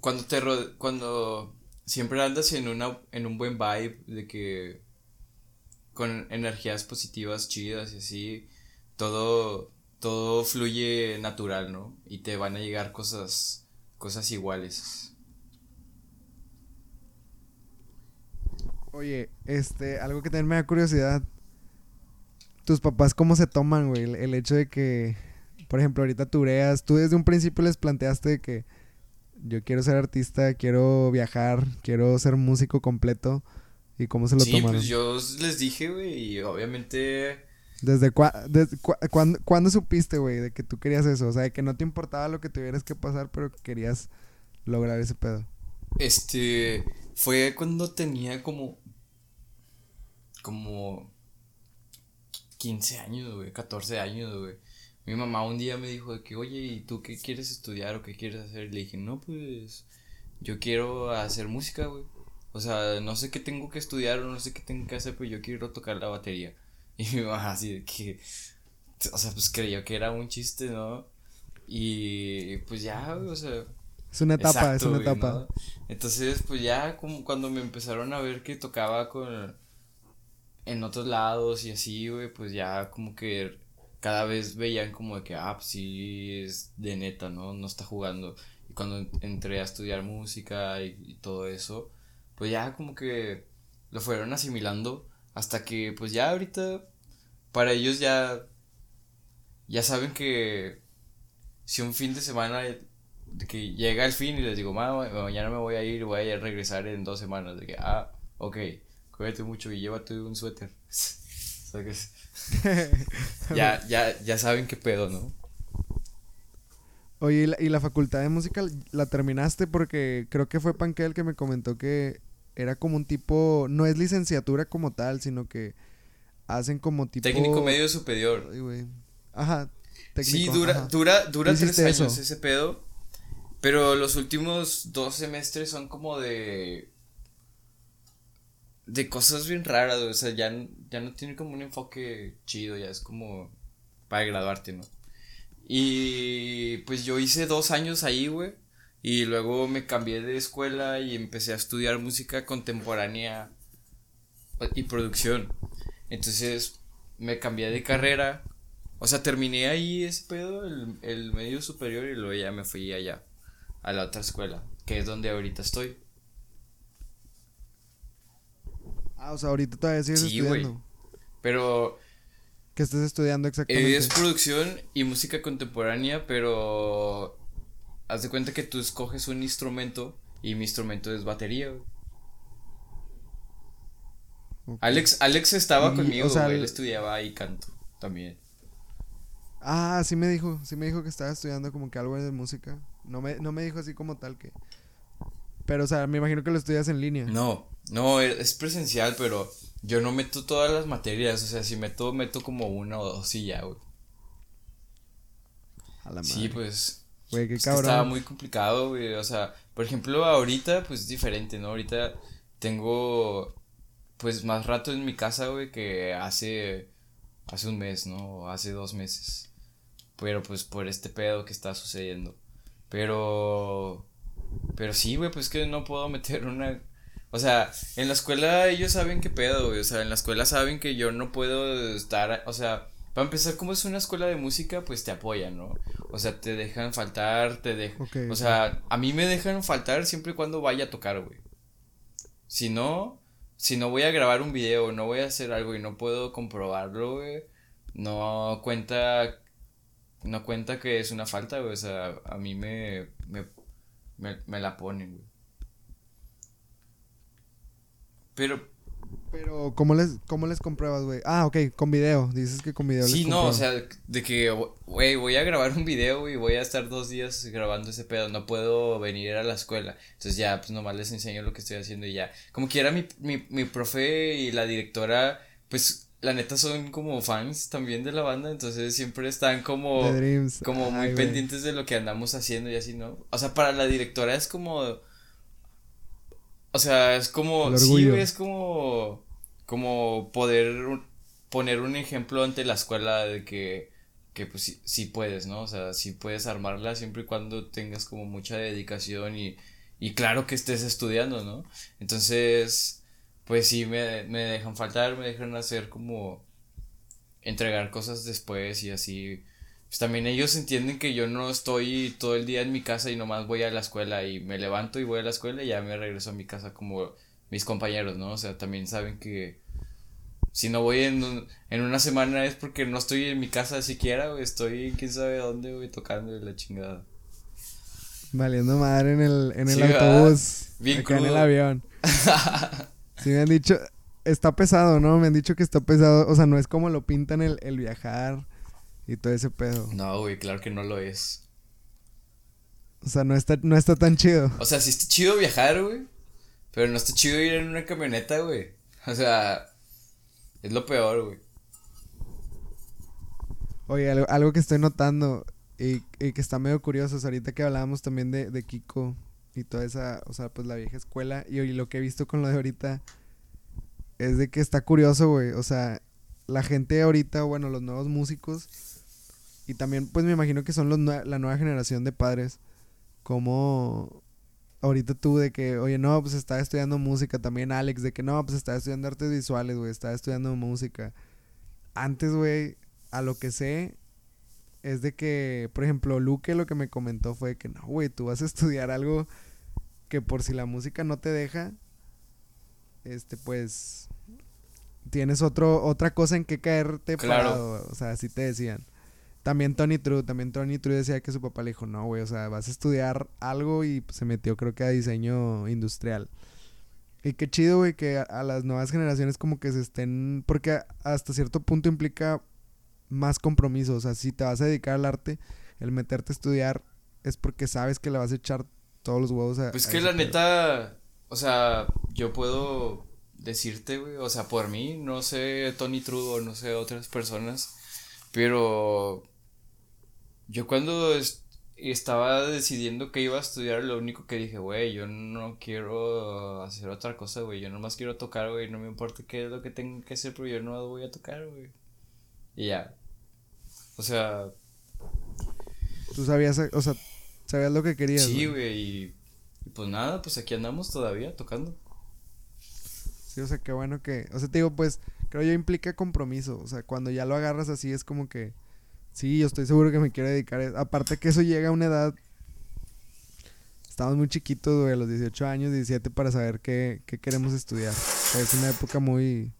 cuando te cuando siempre andas en una, en un buen vibe de que con energías positivas chidas y así, todo todo fluye natural, ¿no? Y te van a llegar cosas, cosas iguales. Oye, este, algo que también me da curiosidad. ¿Tus papás cómo se toman, güey? El, hecho de que, por ejemplo, ahorita tureas, tú desde un principio les planteaste que yo quiero ser artista, quiero viajar, quiero ser músico completo. ¿Y cómo se lo sí, Pues yo les dije, güey, y obviamente ¿Desde, cuándo, supiste, güey, de que tú querías eso? O sea, de que no te importaba lo que tuvieras que pasar, pero que querías lograr ese pedo. Este, fue cuando tenía como, como 15 años, güey, 14 años, güey. Mi mamá un día me dijo de que, oye, ¿y tú qué quieres estudiar o qué quieres hacer? le dije, no, pues, yo quiero hacer música, güey. O sea, no sé qué tengo que estudiar o no sé qué tengo que hacer, pero yo quiero tocar la batería. Y mi mamá así de que, o sea, pues creyó que era un chiste, ¿no? Y pues ya, o sea... Es una etapa, es una etapa. Entonces, pues ya como cuando me empezaron a ver que tocaba con... En otros lados y así, güey, pues ya como que cada vez veían como de que, ah, pues sí, es de neta, ¿no? No está jugando. Y cuando entré a estudiar música y, y todo eso, pues ya como que lo fueron asimilando hasta que, pues ya ahorita, para ellos ya, ya saben que si un fin de semana que llega el fin y les digo, mañana me voy a ir, voy a regresar en dos semanas, de que, ah, ok, cuídate mucho y llévate un suéter. ya, ya, ya saben qué pedo, ¿no? Oye, ¿y la, ¿y la, facultad de música la terminaste? Porque creo que fue Panquel que me comentó que era como un tipo, no es licenciatura como tal, sino que hacen como tipo... Técnico medio superior. Ajá. sí, dura, dura, dura tres años ese pedo. Pero los últimos dos semestres son como de... De cosas bien raras, o sea, ya, ya no tiene como un enfoque chido, ya es como para graduarte, ¿no? Y pues yo hice dos años ahí, güey. Y luego me cambié de escuela y empecé a estudiar música contemporánea y producción. Entonces me cambié de carrera. O sea, terminé ahí ese pedo, el, el medio superior, y luego ya me fui allá, a la otra escuela, que es donde ahorita estoy. Ah, o sea, ahorita todavía sigues sí, estudiando. Pero. ¿Qué estás estudiando exactamente? Es producción y música contemporánea, pero. Haz de cuenta que tú escoges un instrumento y mi instrumento es batería, Alex, Alex estaba conmigo, él estudiaba ahí canto también. Ah, sí me dijo, sí me dijo que estaba estudiando como que algo de música. No me, no me dijo así como tal que. Pero, o sea, me imagino que lo estudias en línea. No, no, es presencial, pero yo no meto todas las materias. O sea, si meto, meto como una o dos y ya, güey. A la madre. Sí, pues. Güey, qué cabrón. estaba muy complicado, güey. O sea, por ejemplo, ahorita, pues es diferente, ¿no? Ahorita tengo, pues, más rato en mi casa, güey, que hace, hace un mes, ¿no? Hace dos meses. Pero, pues, por este pedo que está sucediendo. Pero, pero sí, güey, pues que no puedo meter una o sea, en la escuela ellos saben qué pedo, güey. O sea, en la escuela saben que yo no puedo estar. O sea, para empezar, como es una escuela de música, pues te apoyan, ¿no? O sea, te dejan faltar, te dejan. o sea, a mí me dejan faltar siempre y cuando vaya a tocar, güey. Si no, si no voy a grabar un video, no voy a hacer algo y no puedo comprobarlo, güey, no cuenta. No cuenta que es una falta, güey. O sea, a mí me, me, me, me la ponen, güey. Pero. Pero, ¿cómo les, cómo les compruebas, güey? Ah, ok, con video. Dices que con video. Sí, no, o sea, de que, güey, voy a grabar un video y voy a estar dos días grabando ese pedo. No puedo venir a la escuela. Entonces ya, pues nomás les enseño lo que estoy haciendo y ya. Como quiera, mi, mi, mi profe y la directora, pues la neta son como fans también de la banda, entonces siempre están como, como muy pendientes de lo que andamos haciendo y así, ¿no? O sea, para la directora es como o sea, es como, sí, es como, como poder poner un ejemplo ante la escuela de que, que pues sí, puedes, ¿no? O sea, sí puedes armarla siempre y cuando tengas como mucha dedicación y, y claro que estés estudiando, ¿no? Entonces, pues sí, me, me dejan faltar, me dejan hacer como entregar cosas después y así pues también ellos entienden que yo no estoy todo el día en mi casa y nomás voy a la escuela y me levanto y voy a la escuela y ya me regreso a mi casa como mis compañeros, ¿no? O sea, también saben que si no voy en, en una semana es porque no estoy en mi casa siquiera, güey, estoy en quién sabe dónde, güey, tocando la chingada. Valiendo madre en el, en el autobús. Bien acá en el avión. sí me han dicho, está pesado, ¿no? Me han dicho que está pesado, o sea, no es como lo pintan el, el viajar y todo ese pedo. No, güey, claro que no lo es. O sea, no está, no está tan chido. O sea, sí está chido viajar, güey. Pero no está chido ir en una camioneta, güey. O sea, es lo peor, güey. Oye, algo, que estoy notando y, que está medio curioso, ahorita que hablábamos también de, de Kiko y toda esa, o sea, pues la vieja escuela y, y lo que he visto con lo de ahorita es de que está curioso, güey. O sea, la gente ahorita, bueno, los nuevos músicos y también, pues me imagino que son los la nueva generación de padres. Como ahorita tú de que, oye, no, pues estaba estudiando música. También Alex, de que no, pues estaba estudiando artes visuales, güey, estaba estudiando música. Antes, güey, a lo que sé, es de que, por ejemplo, Luque lo que me comentó fue que no, güey, tú vas a estudiar algo que por si la música no te deja, este, pues, tienes otro, otra cosa en que caerte claro. o sea, así te decían. También Tony True, también Tony True decía que su papá le dijo, no, güey, o sea, vas a estudiar algo y se metió creo que a diseño industrial. Y qué chido, güey, que a, las nuevas generaciones como que se estén, porque hasta cierto punto implica más compromiso, o sea, si te vas a dedicar al arte, el meterte a estudiar es porque sabes que le vas a echar todos los huevos a... Pues que la neta, o sea, yo puedo decirte, güey, o sea, por mí, no sé Tony True o no sé otras personas, pero yo cuando estaba decidiendo que iba a estudiar, lo único que dije, güey, yo no quiero hacer otra cosa, güey. Yo nomás quiero tocar, güey. No me importa qué es lo que tengo que hacer, pero yo no voy a tocar, güey. Y ya. O sea. Tú sabías, o sea, Sabías lo que querías. Sí, güey, y, pues nada, pues aquí andamos todavía tocando. Sí, o sea, qué bueno que, o sea, te digo, pues, creo yo implica compromiso, o sea, cuando ya lo agarras así es como que, sí, yo estoy seguro que me quiero dedicar, a... aparte que eso llega a una edad, estamos muy chiquitos, güey, a los 18 años, 17, para saber qué, qué queremos estudiar. es una época muy,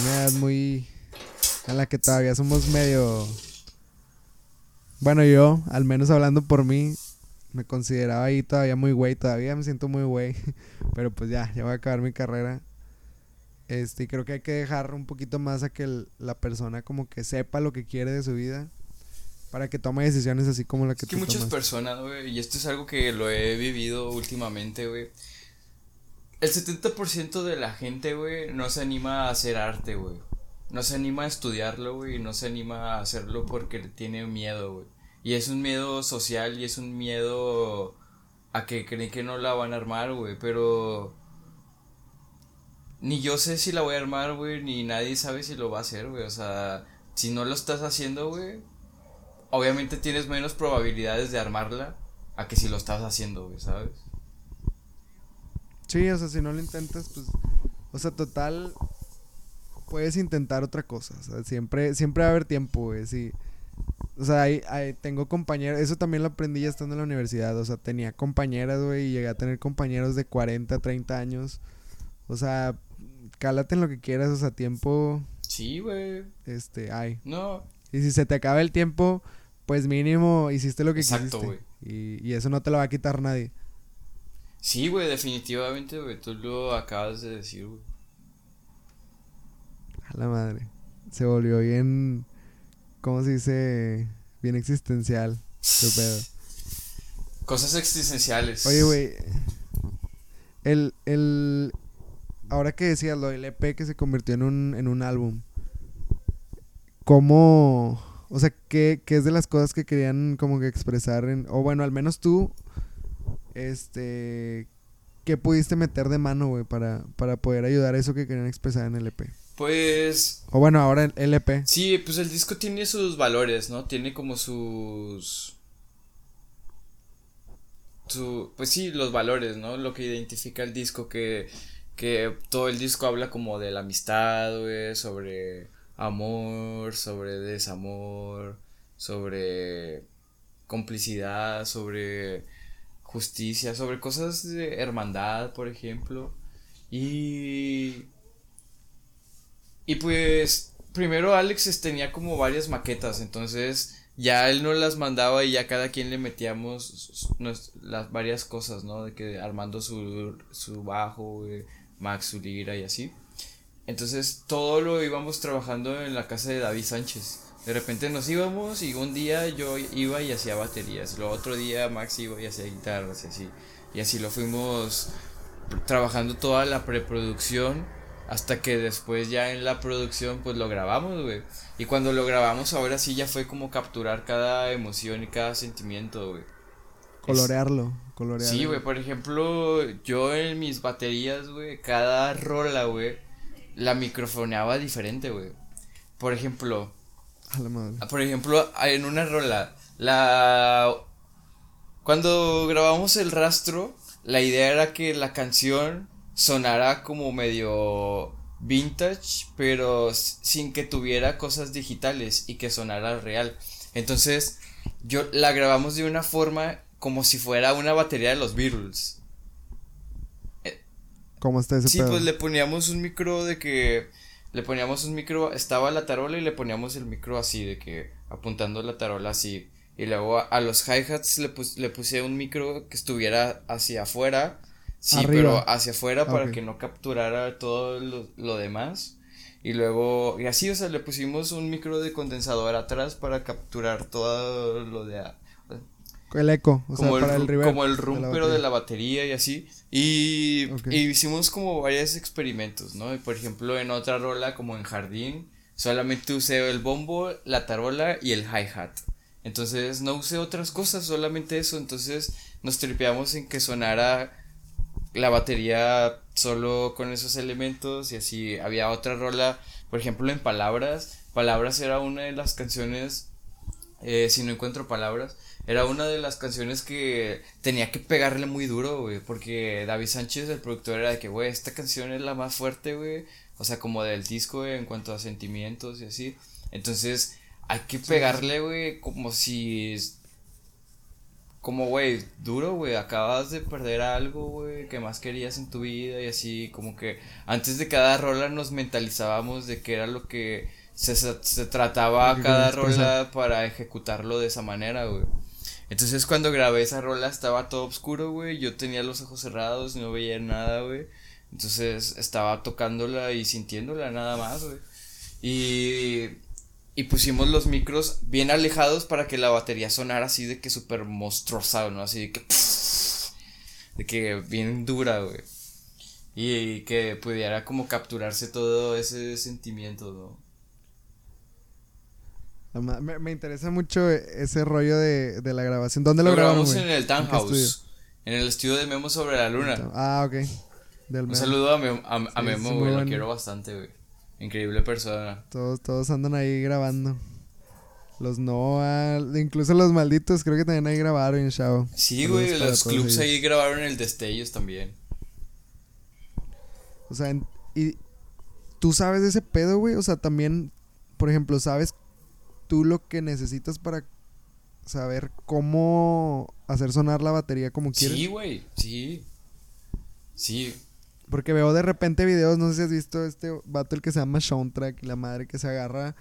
una edad muy, en la que todavía somos medio bueno, yo, al menos hablando por mí, me consideraba ahí todavía muy güey, todavía me siento muy güey, pero pues ya, ya voy a acabar mi carrera. Este, y creo que hay que dejar un poquito más a que la persona como que sepa lo que quiere de su vida para que tome decisiones así como la que es que muchas personas, güey, y esto es algo que lo he vivido últimamente, güey. El 70% de la gente, güey, no se anima a hacer arte, güey. No se anima a estudiarlo, güey, no se anima a hacerlo porque tiene miedo, güey. Y es un miedo social y es un miedo a que creen que no la van a armar, güey. Pero ni yo sé si la voy a armar, güey, ni nadie sabe si lo va a hacer, güey. O sea, si no lo estás haciendo, güey, obviamente tienes menos probabilidades de armarla a que si lo estás haciendo, güey, ¿sabes? Sí, o sea, si no lo intentas, pues, o sea, total, puedes intentar otra cosa. O sea, siempre, siempre va a haber tiempo, güey. Si, o sea, ahí, tengo compañeros, eso también lo aprendí ya estando en la universidad, o sea, tenía compañeras, güey, y llegué a tener compañeros de 40, 30 años. O sea, cálate en lo que quieras, o sea, tiempo. Sí, güey. Este, hay. No. Y si se te acaba el tiempo, pues mínimo hiciste lo que Exacto, güey. Y, y eso no te lo va a quitar nadie. Sí, güey, definitivamente, güey, tú lo acabas de decir, güey. A la madre. Se volvió bien ¿cómo se dice? Bien existencial. pedo. Cosas existenciales. Oye, güey. El, el. Ahora que decías lo del EP que se convirtió en un, en un álbum. ¿Cómo. O sea, ¿qué, ¿qué, es de las cosas que querían como que expresar en. O bueno, al menos tú. Este. ¿Qué pudiste meter de mano, güey, para, para poder ayudar a eso que querían expresar en el EP? Pues. O bueno, ahora el LP. Sí, pues el disco tiene sus valores, ¿no? Tiene como sus. Su, pues sí, los valores, ¿no? Lo que identifica el disco, que, que todo el disco habla como de la amistad, güey, sobre amor, sobre desamor, sobre complicidad, sobre justicia, sobre cosas de hermandad, por ejemplo. Y y pues primero Alex tenía como varias maquetas, entonces ya él no las mandaba y ya cada quien le metíamos las varias cosas, ¿no? De que armando su, su bajo, Max, su lira y así. Entonces todo lo íbamos trabajando en la casa de David Sánchez. De repente nos íbamos y un día yo iba y hacía baterías, lo otro día Max iba y hacía guitarras y así. Y así lo fuimos trabajando toda la preproducción hasta que después ya en la producción pues lo grabamos, güey. Y cuando lo grabamos ahora sí ya fue como capturar cada emoción y cada sentimiento, güey. Colorearlo, colorearlo. Sí, güey, por ejemplo, yo en mis baterías, güey, cada rola, güey, la microfoneaba diferente, güey. Por ejemplo, a la madre. por ejemplo, en una rola, la cuando grabamos el rastro, la idea era que la canción sonara como medio vintage, pero sin que tuviera cosas digitales y que sonara real. Entonces, yo la grabamos de una forma como si fuera una batería de los Beatles. Eh, ¿Cómo está ese Sí, pues le poníamos un micro de que le poníamos un micro, estaba la tarola y le poníamos el micro así de que apuntando la tarola así. Y luego a, los hi-hats le, le puse un micro que estuviera hacia afuera Sí, pero hacia afuera para que no capturara todo lo, demás. Y luego, y así, o sea, le pusimos un micro de condensador atrás para capturar todo lo de... El eco, o sea, para el, Como el rum, pero de la batería y así. Y, y, hicimos como varios experimentos, ¿no? por ejemplo, en otra rola, como en Jardín, solamente usé el bombo, la tarola y el hi-hat. Entonces no usé otras cosas, solamente eso. Entonces nos tripeamos en que sonara la batería solo con esos elementos y así había otra rola, por ejemplo en Palabras, Palabras era una de las canciones eh, si no encuentro palabras, era una de las canciones que tenía que pegarle muy duro, güey, porque David Sánchez, el productor, era de que, güey, esta canción es la más fuerte, güey, o sea, como del disco, en cuanto a sentimientos y así. Entonces, hay que pegarle, güey, como si como, güey, duro, güey, acabas de perder algo, güey, que más querías en tu vida y así, como que antes de cada rola nos mentalizábamos de que era lo que se, se trataba cada rola para ejecutarlo de esa manera, güey. Entonces cuando grabé esa rola estaba todo oscuro, güey, yo tenía los ojos cerrados, no veía nada, güey. Entonces estaba tocándola y sintiéndola nada más, güey. Y y pusimos los micros bien alejados para que la batería sonara así de que súper monstruosa, ¿no? Así de que. De que bien dura, güey. Y, que pudiera como capturarse todo ese sentimiento, ¿no? Me, me interesa mucho ese rollo de, de la grabación. ¿Dónde lo, lo grabamos? en el Townhouse. En, el estudio de Memo sobre la luna. Ah, ok. Un saludo a, Memo, a, Memo, güey. Lo quiero bastante, güey. Increíble persona. Todos, todos andan ahí grabando. Los Noah, incluso los malditos, creo que también ahí grabaron en Show. Sí, güey, los clubs ahí grabaron el Destellos también. O sea, y tú sabes de ese pedo, güey. O sea, también, por ejemplo, sabes tú lo que necesitas para saber cómo hacer sonar la batería como quieres. Sí, güey, sí. Sí, porque veo de repente videos, no sé si has visto este vato el que se llama Soundtrack y la madre que se agarra.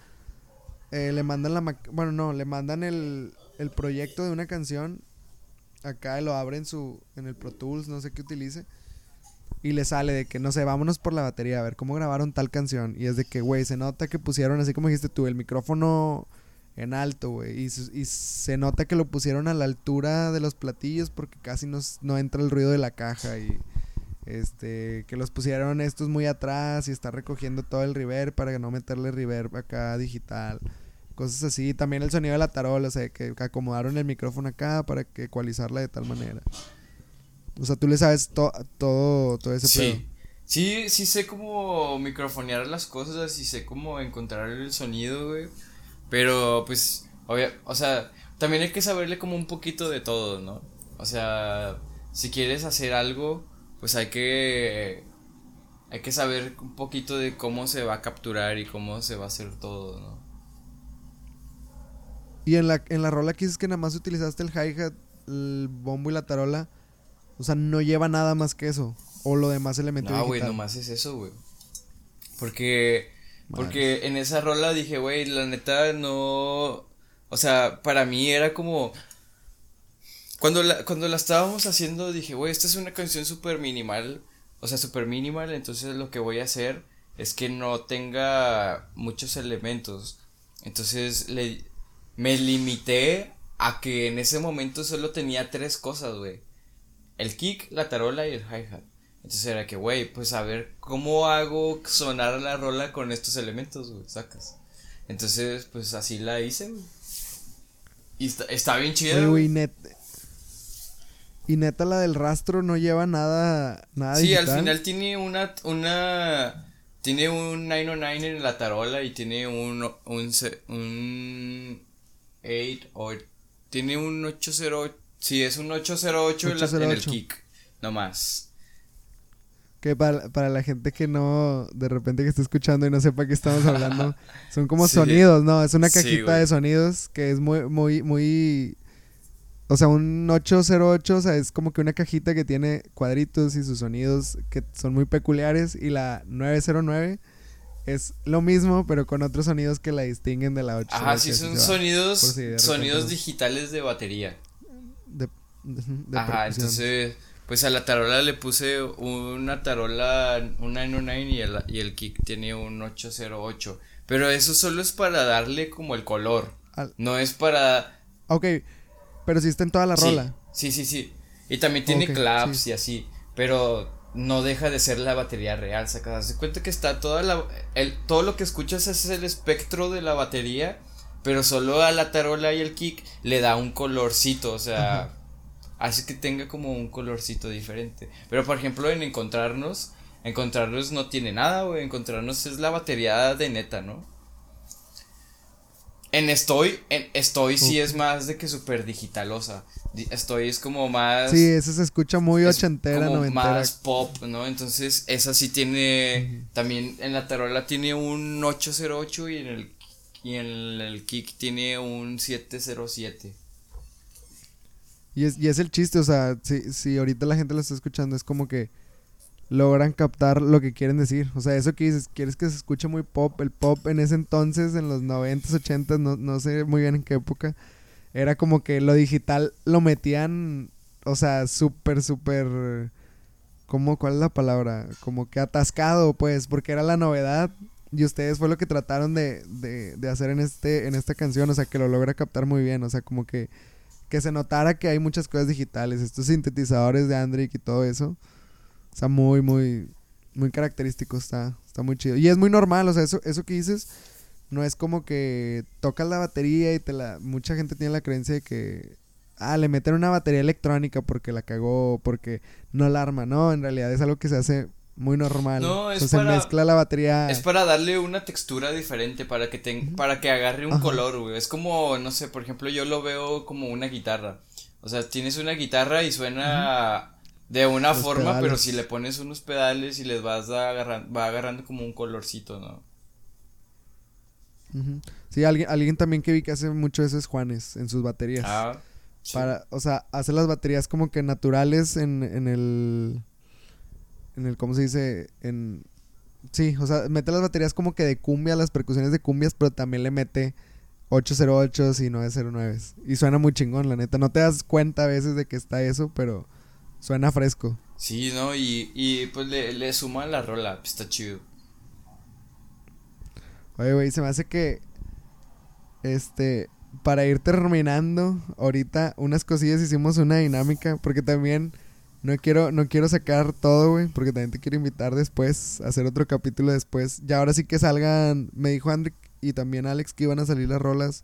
Eh, le mandan la. Bueno, no, le mandan el, el proyecto de una canción. Acá lo abre en, su, en el Pro Tools, no sé qué utilice. Y le sale de que, no sé, vámonos por la batería a ver cómo grabaron tal canción. Y es de que, güey, se nota que pusieron, así como dijiste tú, el micrófono en alto, güey. Y, y, se nota que lo pusieron a la altura de los platillos porque casi no, entra el ruido de la caja. Y este, que los pusieron estos muy atrás y está recogiendo todo el reverb para no meterle reverb acá digital. Cosas así. También el sonido de la tarola, o sea, que, acomodaron el micrófono acá para que ecualizarla de tal manera. O sea, tú le sabes todo, todo ese sí. Sí, sí sé cómo microfonear las cosas y sé cómo encontrar el sonido, güey. Pero, pues, o sea, también hay que saberle como un poquito de todo, ¿no? O sea, si quieres hacer algo, pues hay que hay que saber un poquito de cómo se va a capturar y cómo se va a hacer todo, ¿no? Y en la, en la rola que dices que nada más utilizaste el hi-hat, el bombo y la tarola, o sea, no lleva nada más que eso. O lo demás elementos. No, güey, nomás es eso, güey. Porque, porque en esa rola dije, güey, la neta no. O sea, para mí era como. Cuando la, cuando la estábamos haciendo dije, güey, esta es una canción súper minimal, o sea, súper minimal, entonces lo que voy a hacer es que no tenga muchos elementos. Entonces le, me limité a que en ese momento solo tenía tres cosas, güey. El kick, la tarola y el hi-hat. Entonces era que, güey, pues a ver cómo hago sonar la rola con estos elementos, güey, sacas. Entonces, pues así la hice, güey. Y está, está bien chida. Güey, net, y neta, la del rastro no lleva nada. nada sí, al final tiene una. una tiene un 909 en la tarola y tiene un. un, un 8 o. Tiene un 808. Sí, es un 808, En, el kick. No más. Que para, para, la gente que no, de repente que está escuchando y no sepa qué estamos hablando, son como sonidos, ¿no? Es una cajita de sonidos que es muy, muy, muy o sea, un 808, o sea, es como que una cajita que tiene cuadritos y sus sonidos que son muy peculiares. Y la 909 es lo mismo, pero con otros sonidos que la distinguen de la 808. Ajá, sí, son sonidos, sonidos digitales de batería. De, Ajá, entonces, pues a la tarola le puse una tarola, un 909 y el, y el kick tiene un 808. Pero eso solo es para darle como el color. no es para... Ok, pero sí está en toda la rola. Sí, sí, sí. Y también tiene claps y así. Pero no deja de ser la batería real, sacas. Se cuenta que está toda la. El, todo lo que escuchas es el espectro de la batería. Pero solo a la tarola y el kick le da un colorcito. O sea. Hace que tenga como un colorcito diferente. Pero por ejemplo, en encontrarnos. Encontrarnos no tiene nada, güey. Encontrarnos es la batería de neta, ¿no? En Estoy, en Estoy sí es más de que súper digitalosa. Estoy es como más. Sí, esa se escucha muy ochentera, como Más pop, ¿no? Entonces, esa sí tiene. También en la tarola tiene un 808 y en el, y en el kick tiene un 707. Y es, y es el chiste, o sea, si, si ahorita la gente lo está escuchando, es como que logran captar lo que quieren decir. O sea, eso que dices, quieres que se escuche muy pop. El pop en ese entonces, en los 90s, 80s, no, no sé muy bien en qué época, era como que lo digital lo metían, o sea, súper, súper... ¿Cómo? ¿Cuál es la palabra? Como que atascado, pues, porque era la novedad. Y ustedes fue lo que trataron de, de, de hacer en, este, en esta canción, o sea, que lo logra captar muy bien, o sea, como que, que se notara que hay muchas cosas digitales, estos sintetizadores de Andrick y todo eso. Está muy, muy, muy característico, está, está muy chido. Y es muy normal, o sea, eso, eso que dices, no es como que tocas la batería y te la... Mucha gente tiene la creencia de que, ah, le meten una batería electrónica porque la cagó, porque no la arma, no, en realidad es algo que se hace muy normal. No, es para, se mezcla la batería. Es para darle una textura diferente, para que para que agarre un color, güey. Es como, no sé, por ejemplo, yo lo veo como una guitarra. O sea, tienes una guitarra y suena de una forma, pero si le pones unos pedales y les vas agarrando, va agarrando como un colorcito, ¿no? Sí, alguien, alguien también que vi que hace mucho eso es Juanes en sus baterías. Ah, Para, o sea, hace las baterías como que naturales en, en el. En el, ¿cómo se dice? En. Sí, o sea, mete las baterías como que de cumbia, las percusiones de cumbias, pero también le mete 808 y 909. Y suena muy chingón, la neta. No te das cuenta a veces de que está eso, pero Suena fresco. Sí, ¿no? Y, y pues le, le suma la rola, pues, está chido. Oye, güey, se me hace que. Este. Para ir terminando, ahorita unas cosillas hicimos una dinámica. Porque también no quiero, no quiero sacar todo, güey. Porque también te quiero invitar después a hacer otro capítulo después. Ya ahora sí que salgan. Me dijo Andrick y también Alex que iban a salir las rolas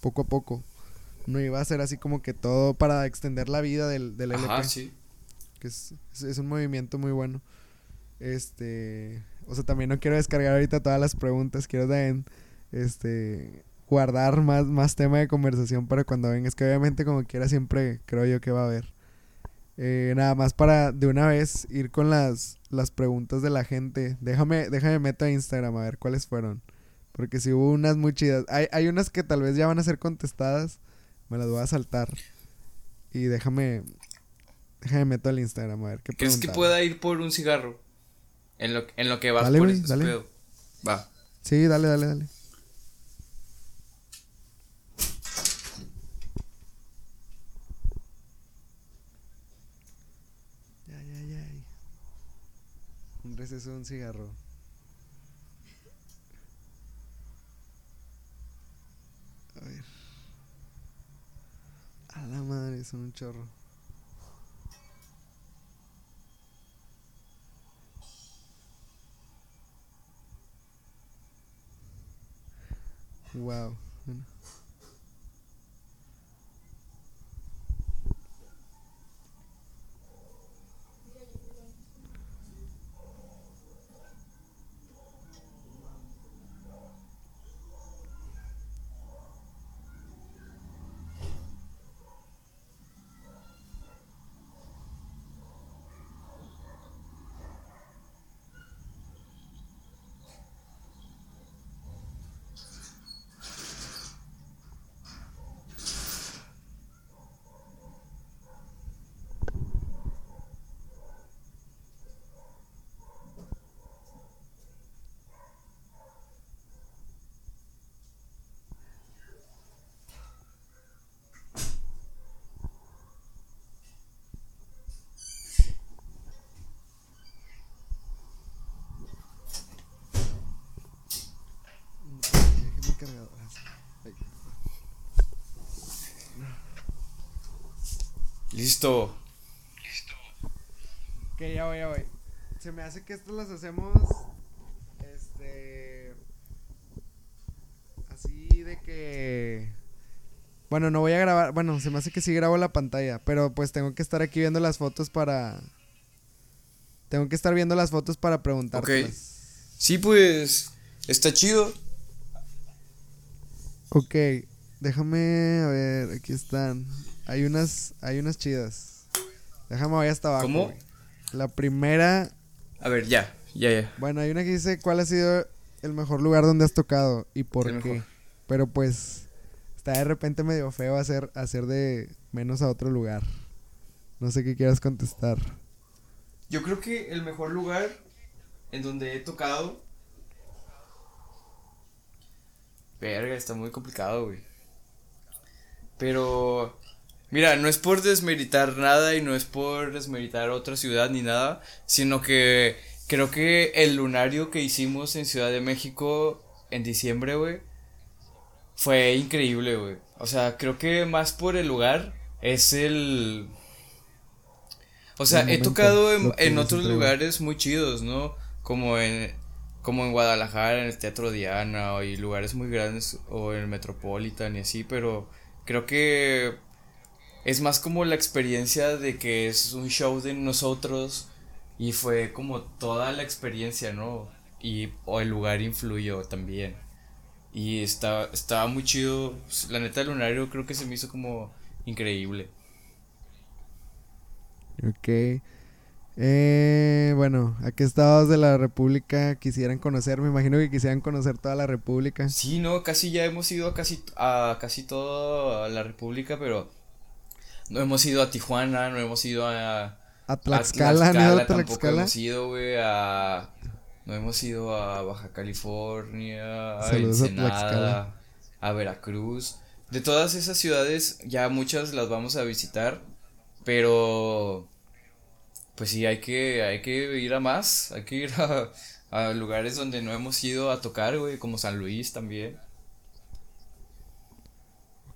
poco a poco. No iba a ser así como que todo para extender la vida del, del LP. sí que es, es, un movimiento muy bueno. Este, o sea, también no quiero descargar ahorita todas las preguntas, quiero también, este, guardar más, más tema de conversación para cuando vengas, que obviamente como quiera siempre creo yo que va a haber. Eh, nada más para de una vez ir con las, las preguntas de la gente. Déjame, déjame meto a Instagram a ver cuáles fueron. Porque si hubo unas muy chidas. Hay, hay unas que tal vez ya van a ser contestadas. Me las voy a saltar. Y déjame, Déjame meto al Instagram a ver qué ¿Crees que pueda ir por un cigarro? En lo, en lo que vas por ese dale. Va. Sí, dale, dale, dale. Ya, ya, ya. Receso de un cigarro. A ver. A la madre, son un chorro. Wow. Listo. Listo. Ok, ya voy, ya voy. Se me hace que estas las hacemos. Este. Así de que. Bueno, no voy a grabar. Bueno, se me hace que sí grabo la pantalla. Pero pues tengo que estar aquí viendo las fotos para. Tengo que estar viendo las fotos para preguntarte. Ok. Sí, pues. Está chido. Ok, déjame a ver, aquí están. Hay unas, hay unas chidas. Déjame voy hasta abajo. ¿Cómo? La primera. A ver, ya, ya, ya. Bueno, hay una que dice cuál ha sido el mejor lugar donde has tocado y por qué. Pero pues está de repente medio feo hacer, hacer de menos a otro lugar. No sé qué quieras contestar. Yo creo que el mejor lugar en donde he tocado. Verga, está muy complicado, güey. Pero. Mira, no es por desmeritar nada y no es por desmeritar otra ciudad ni nada, sino que creo que el lunario que hicimos en Ciudad de México en diciembre, güey, fue increíble, güey. O sea, creo que más por el lugar es el o sea, he tocado en, otros lugares muy chidos, ¿no? Como en, como en Guadalajara, en el Teatro Diana, o y lugares muy grandes, o en el Metropolitan y así, pero creo que es más como la experiencia de que es un show de nosotros y fue como toda la experiencia, ¿no? Y o el lugar influyó también. Y estaba, estaba muy chido. La neta, el lunario creo que se me hizo como increíble. Ok. Eh, bueno, ¿a qué estados de la República quisieran conocer? Me imagino que quisieran conocer toda la República. Sí, no, casi ya hemos ido a casi, a casi toda la República, pero no hemos ido a Tijuana, no hemos ido a... A Tlaxcala, ¿no? Tlaxcala. hemos ido, güey, a... No hemos ido a Baja California, a Ensenada, a Veracruz. De todas esas ciudades, ya muchas las vamos a visitar pero, pues sí, hay que, hay que ir a más, hay que ir a, lugares donde no hemos ido a tocar, güey, como San Luis también.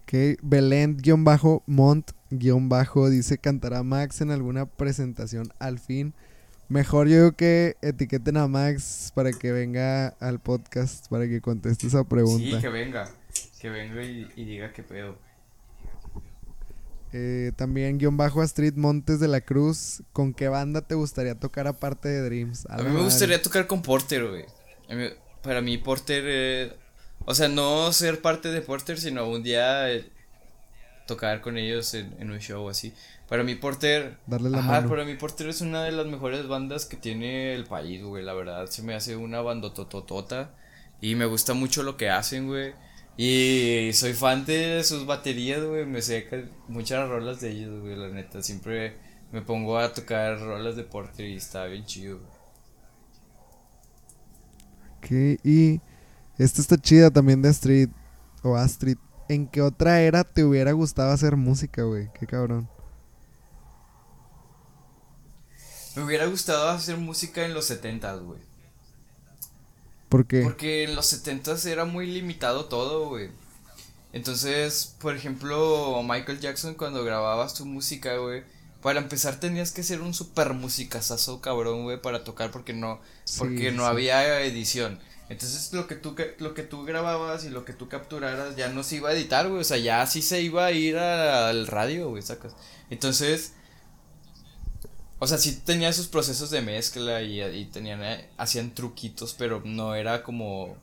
Ok, Belén-Mont-Bajo dice, ¿cantará Max en alguna presentación al fin? Mejor yo que etiqueten a Max para que venga al podcast, para que conteste esa pregunta. Sí, que venga, que venga y, y diga qué pedo. Eh, también guion bajo Astrid Montes de la Cruz. ¿Con qué banda te gustaría tocar aparte de Dreams? A, mí me gustaría tocar con Porter, güey. Para mí Porter... Eh, o sea, no ser parte de Porter, sino un día eh, tocar con ellos en, un show así. Para mí Porter... Darle la ajá, para mí Porter es una de las mejores bandas que tiene el país, güey. La verdad, se me hace una bandototota. Y me gusta mucho lo que hacen, güey. Y soy fan de sus baterías, güey. Me sé muchas rolas de ellos, güey, la neta. Siempre me pongo a tocar rolas de Porter y está bien chido, güey. Ok, y esta está chida también de Astrid. O Astrid. ¿En qué otra era te hubiera gustado hacer música, güey? Qué cabrón. Me hubiera gustado hacer música en los 70, güey. ¿Por qué? Porque en los 70 era muy limitado todo, güey. Entonces, por ejemplo, Michael Jackson cuando grababas tu música, güey, para empezar tenías que ser un super musicazazo cabrón, güey, para tocar porque no porque no había edición. Entonces, lo que tú lo que tú grababas y lo que tú capturaras ya no se iba a editar, güey, o sea, ya sí se iba a ir al radio, güey, sacas. Entonces, o sea, sí tenía sus procesos de mezcla y, tenían, eh, hacían truquitos, pero no era como,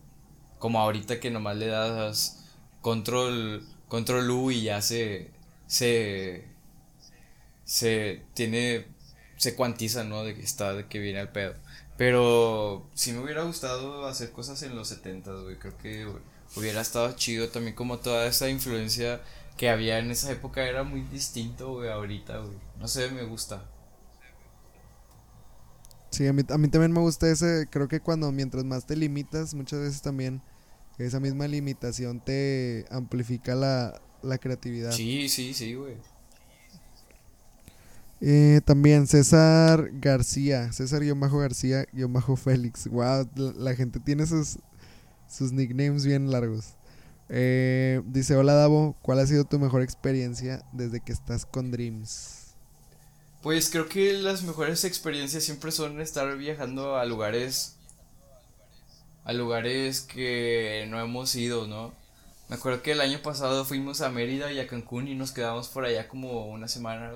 como ahorita que nomás le das control, control U y ya se, se, se tiene, se cuantiza, ¿no? De que está, de que viene el pedo. Pero sí me hubiera gustado hacer cosas en los 70, güey, creo que hubiera estado chido también como toda esa influencia que había en esa época era muy distinto, güey, ahorita, güey. No sé, me gusta. Sí, a mí, a mí también me gusta ese, creo que cuando mientras más te limitas, muchas veces también esa misma limitación te amplifica la, creatividad. Sí, sí, sí, güey. Eh, también César García, César-García-Félix. bajo Wow, la, gente tiene sus, sus nicknames bien largos. Eh, dice, hola Davo, ¿cuál ha sido tu mejor experiencia desde que estás con Dreams? Pues creo que las mejores experiencias siempre son estar viajando a lugares a lugares que no hemos ido, ¿no? Me acuerdo que el año pasado fuimos a Mérida y a Cancún y nos quedamos por allá como una semana,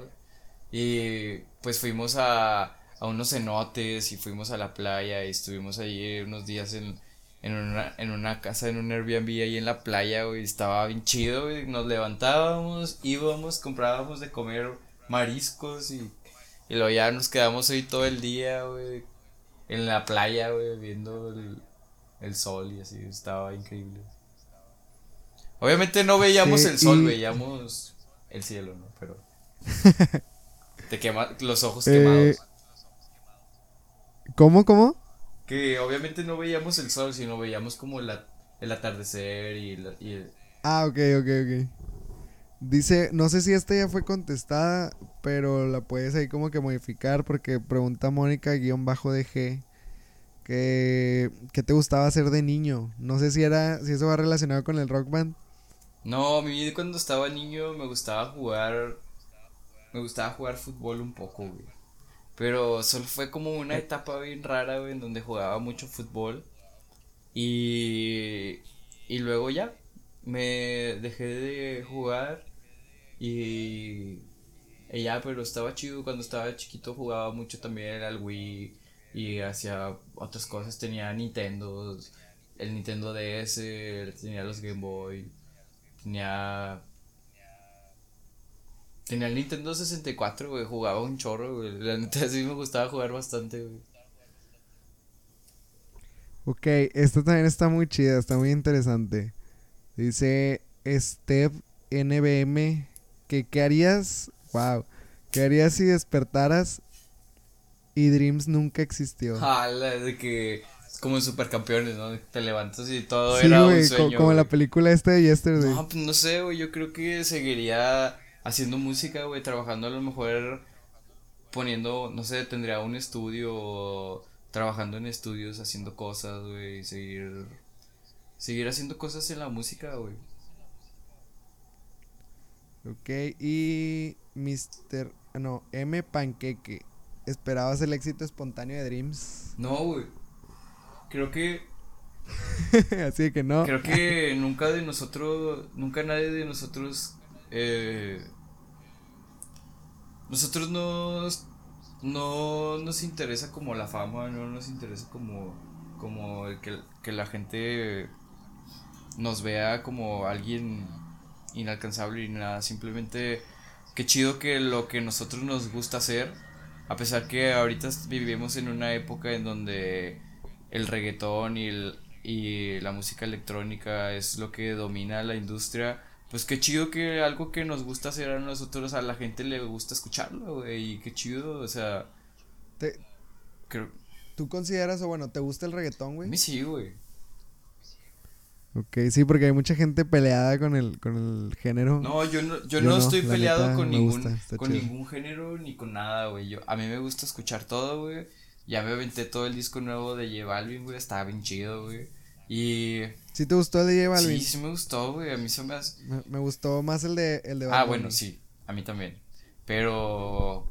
Y pues fuimos a, a unos cenotes y fuimos a la playa y estuvimos allí unos días en, en una, en una casa, en un Airbnb ahí en la playa, güey. Estaba bien chido, güey. Nos levantábamos, íbamos, comprábamos de comer mariscos y, y luego ya nos quedamos ahí todo el día, güey. En la playa, güey, viendo el, el sol y así. Estaba increíble. Obviamente no veíamos el sol, veíamos el cielo, ¿no? Pero. te quema los ojos eh, quemados. ¿Cómo, cómo? Que obviamente no veíamos el sol, sino veíamos como la, el atardecer y, Ah, ok, ok, ok. Dice, no sé si esta ya fue contestada, pero la puedes ahí como que modificar porque pregunta Mónica guion bajo de G que qué te gustaba hacer de niño. No sé si era si eso va relacionado con el rock band. No, a mí cuando estaba niño me gustaba jugar me gustaba jugar fútbol un poco, güey. Pero solo fue como una etapa bien rara, güey, en donde jugaba mucho fútbol. Y, y luego ya me dejé de jugar y, ya, pero estaba chido. Cuando estaba chiquito jugaba mucho también al Wii y hacía otras cosas. Tenía Nintendo, el Nintendo DS, tenía los Game Boy, tenía Tenía el Nintendo 64, güey. Jugaba un chorro, güey. La neta sí me gustaba jugar bastante, güey. Ok, esta también está muy chida, está muy interesante. Dice Steph NBM que qué harías, wow, qué harías si despertaras y Dreams nunca existió. Ah, de que como en supercampeones, ¿no? Te levantas y todo era un sueño. como la película esta de Yesterday. No, pues no sé, güey, yo creo que seguiría haciendo música, güey, trabajando a lo mejor poniendo, no sé, tendría un estudio trabajando en estudios, haciendo cosas, güey, seguir seguir haciendo cosas en la música, güey. Ok, y Mr. No, M. Panqueque. ¿Esperabas el éxito espontáneo de Dreams? No, güey. Creo que. Así que no. Creo que nunca de nosotros. Nunca nadie de nosotros eh, nosotros nos, no nos interesa como la fama, no nos interesa como, como que, que la gente nos vea como alguien inalcanzable y nada, simplemente qué chido que lo que nosotros nos gusta hacer, a pesar que ahorita vivimos en una época en donde el reggaetón y, el, y la música electrónica es lo que domina la industria, pues qué chido que algo que nos gusta hacer a nosotros, a la gente le gusta escucharlo, güey, y qué chido, o sea... Te, ¿Tú consideras, o bueno, te gusta el reggaetón, güey? A mí sí, güey. Ok, sí, porque hay mucha gente peleada con el, con el género. No, yo no, yo, no, estoy peleado con, ningún, con ningún género ni con nada, güey. Yo, a mí me gusta escuchar todo, güey. Ya me aventé todo el disco nuevo de J Balvin, güey. Estaba bien chido, güey. Y ¿Sí te gustó el de J Balvin? Sí, sí me gustó, güey. A mí se me hace... me, gustó más el de, el de Ah, bueno, sí. A mí también. Pero.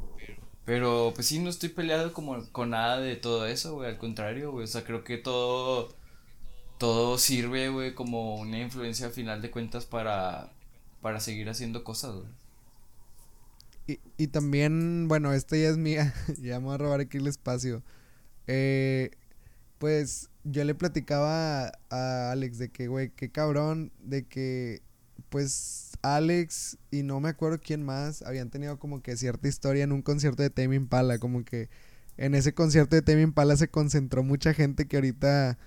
Pero, pues sí, no estoy peleado como con nada de todo eso, güey. Al contrario, güey. O sea, creo que todo. Todo sirve, güey, como una influencia al final de cuentas para. Para seguir haciendo cosas, güey. Y, y también, bueno, esta ya es mía. ya me voy a robar aquí el espacio. Eh, pues yo le platicaba a Alex de que, güey, qué cabrón, de que, pues, Alex y no me acuerdo quién más habían tenido como que cierta historia en un concierto de Tame Impala, como que en ese concierto de Tame Impala se concentró mucha gente que ahorita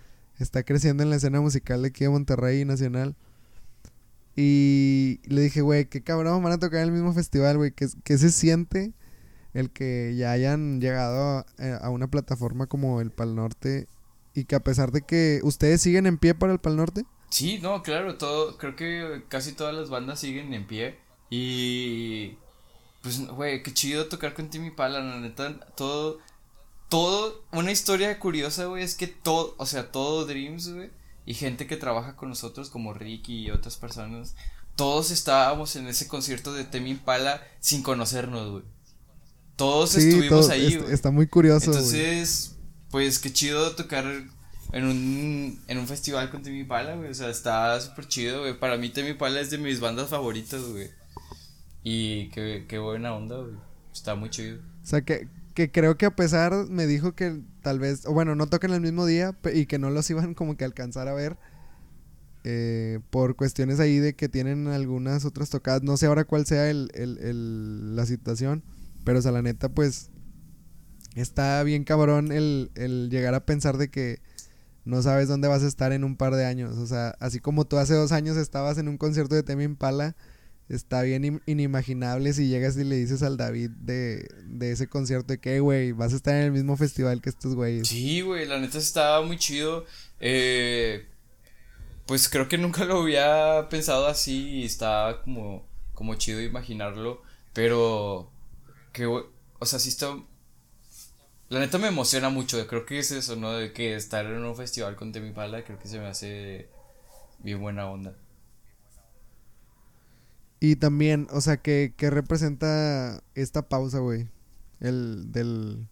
está creciendo en la escena musical de aquí de Monterrey Nacional. Y le dije, güey, qué cabrón, van a tocar en el mismo festival, güey, ¿qué, ¿qué, se siente el que ya hayan llegado a, a una plataforma como el Pal Norte y que a pesar de que ustedes siguen en pie para el Pal Norte. Sí, no, claro, todo, creo que casi todas las bandas siguen en pie y pues, güey, qué chido tocar con Timmy Pala, la neta, todo, todo, una historia curiosa, güey, es que todo, o sea, todo Dreams, güey, y gente que trabaja con nosotros como Ricky y otras personas, todos estábamos en ese concierto de Timmy Pala sin conocernos, güey. Todos estuvimos ahí, güey. Está, muy curioso. Entonces, pues qué chido tocar en un, en un festival con Temi Pala, güey. O sea, está súper chido, güey. Para mí Temi Pala es de mis bandas favoritas, güey. Y qué, qué buena onda, güey. Está muy chido. O sea, qué, que creo que a pesar me dijo que tal vez, o bueno, no tocan el mismo día y que no los iban como que alcanzar a ver. Eh, por cuestiones ahí de que tienen algunas otras tocadas. No sé ahora cuál sea el, el, la situación. Pero o sea, la neta, pues. Está bien cabrón el, el llegar a pensar de que no sabes dónde vas a estar en un par de años. O sea, así como tú hace dos años estabas en un concierto de Temi Impala, está bien inimaginable si llegas y le dices al David de, de ese concierto de que, güey, vas a estar en el mismo festival que estos güeyes. Sí, güey, la neta estaba muy chido. Eh, pues creo que nunca lo había pensado así y está como, como chido imaginarlo, pero que, o sea, sí está la neta me emociona mucho, creo que es eso, ¿no? De que estar en un festival con Temi Pala, creo que se me hace bien buena onda. Y también, o sea, ¿qué, representa esta pausa, güey? El del...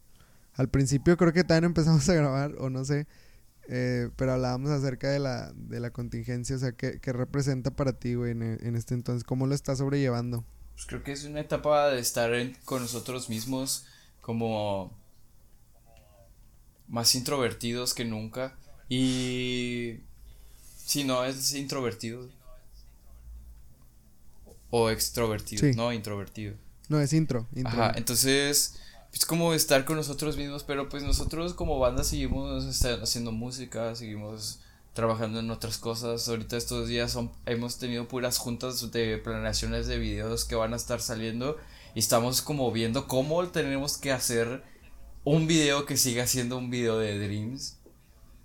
Al principio creo que también empezamos a grabar, o no sé, eh, pero hablábamos acerca de la, de la contingencia, o sea, ¿qué, representa para ti, güey, en, en, este entonces? ¿Cómo lo estás sobrellevando? Pues creo que es una etapa de estar con nosotros mismos, como más introvertidos que nunca. Y si no es introvertido. O extrovertido, no introvertido. No, es intro, Ajá, entonces es como estar con nosotros mismos, pero pues nosotros como banda seguimos haciendo música, seguimos trabajando en otras cosas. Ahorita estos días son, hemos tenido puras juntas de planeaciones de videos que van a estar saliendo y estamos como viendo cómo tenemos que hacer un video que siga siendo un video de Dreams,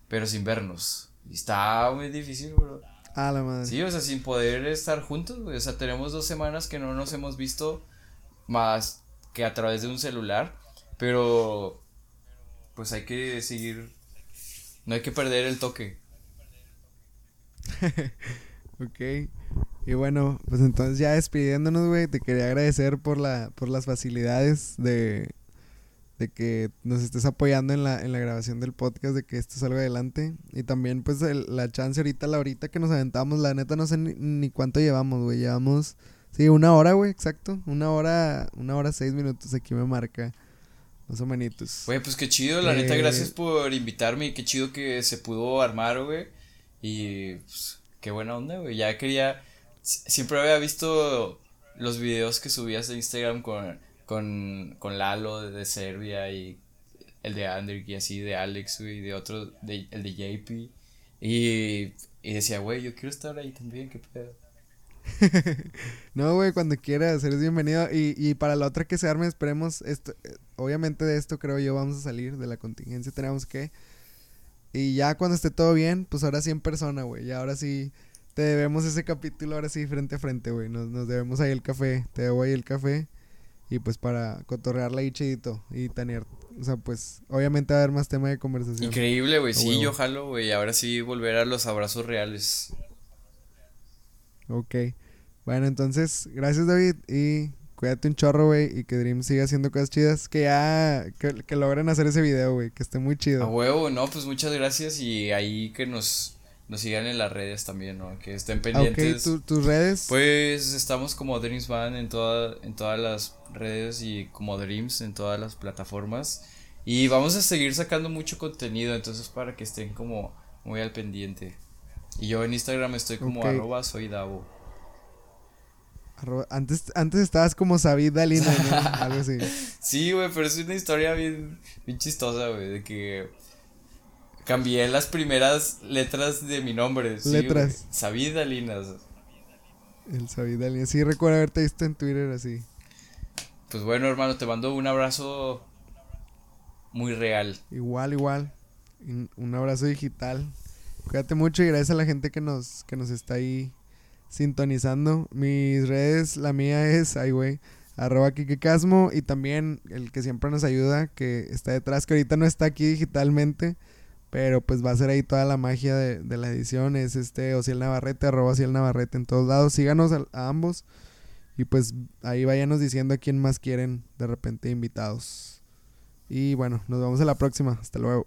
pero sin vernos. Y está muy difícil, bro. Ah, la madre. Sí, o sea, sin poder estar juntos, O sea, tenemos dos semanas que no nos hemos visto más que a través de un celular. Pero, pues hay que seguir. No hay que perder el toque. ok. Y bueno, pues entonces ya despidiéndonos, güey, te quería agradecer por la por las facilidades de de que nos estés apoyando en la, en la grabación del podcast, de que esto salga adelante. Y también, pues, la chance ahorita, la horita que nos aventamos, la neta no sé ni, cuánto llevamos, güey. Llevamos, sí, una hora, güey, exacto. Una hora, una hora seis minutos aquí me marca. Más o menos. Güey, pues qué chido, la neta, gracias por invitarme y qué chido que se pudo armar, güey. Y, pues, qué buena onda, güey. Ya quería, siempre había visto los videos que subías de Instagram con con, con Lalo de, Serbia y el de Andrick y así, de Alex, y de otro, de, el de JP. Y, y decía, güey, yo quiero estar ahí también, qué pedo. no, güey, cuando quieras, eres bienvenido. Y, y para la otra que se arme, esperemos, esto, obviamente de esto creo yo vamos a salir, de la contingencia tenemos que. Y ya cuando esté todo bien, pues ahora sí en persona, güey. Y ahora sí te debemos ese capítulo, ahora sí frente a frente, güey. Nos, nos debemos ahí el café, te debo ahí el café. Y pues para cotorrearla ahí chidito y tener, o sea, pues obviamente va a haber más tema de conversación. Increíble, güey, sí, yo jalo, güey, ahora sí volver a los abrazos reales. Ok, bueno, entonces, gracias David y cuídate un chorro, güey, y que Dream siga haciendo cosas chidas, que ya, que, que logren hacer ese video, güey, que esté muy chido. A huevo, no, pues muchas gracias y ahí que nos nos sigan en las redes también, ¿no? Que estén pendientes. ¿tus redes? Pues estamos como Dreams Band en, toda, en todas las redes y como Dreams en todas las plataformas. Y vamos a seguir sacando mucho contenido, entonces para que estén como muy al pendiente. Y yo en Instagram estoy como arroba soy Davo. antes, antes estabas como Sabid Dalina, ¿no? Algo así. sí, güey, pero es una historia bien, bien chistosa, güey, de que Cambié las primeras letras de mi nombre. letras. Sabid Alinas. El Sabid Alinas. Sí, recuerdo haberte visto en Twitter así. Pues bueno, hermano, te mando un abrazo muy real. Igual, igual. Un abrazo digital. Cuídate mucho y gracias a la gente que nos, que nos está ahí sintonizando. Mis redes, la mía es, ay güey, arroba Casmo y también el que siempre nos ayuda, que está detrás, que ahorita no está aquí digitalmente, pero pues va a ser ahí toda la magia de, de la edición. Es este Ociel Navarrete, arroba Ociel Navarrete en todos lados. Síganos a, ambos. Y pues ahí váyanos diciendo a quién más quieren de repente invitados. Y bueno, nos vemos en la próxima. Hasta luego.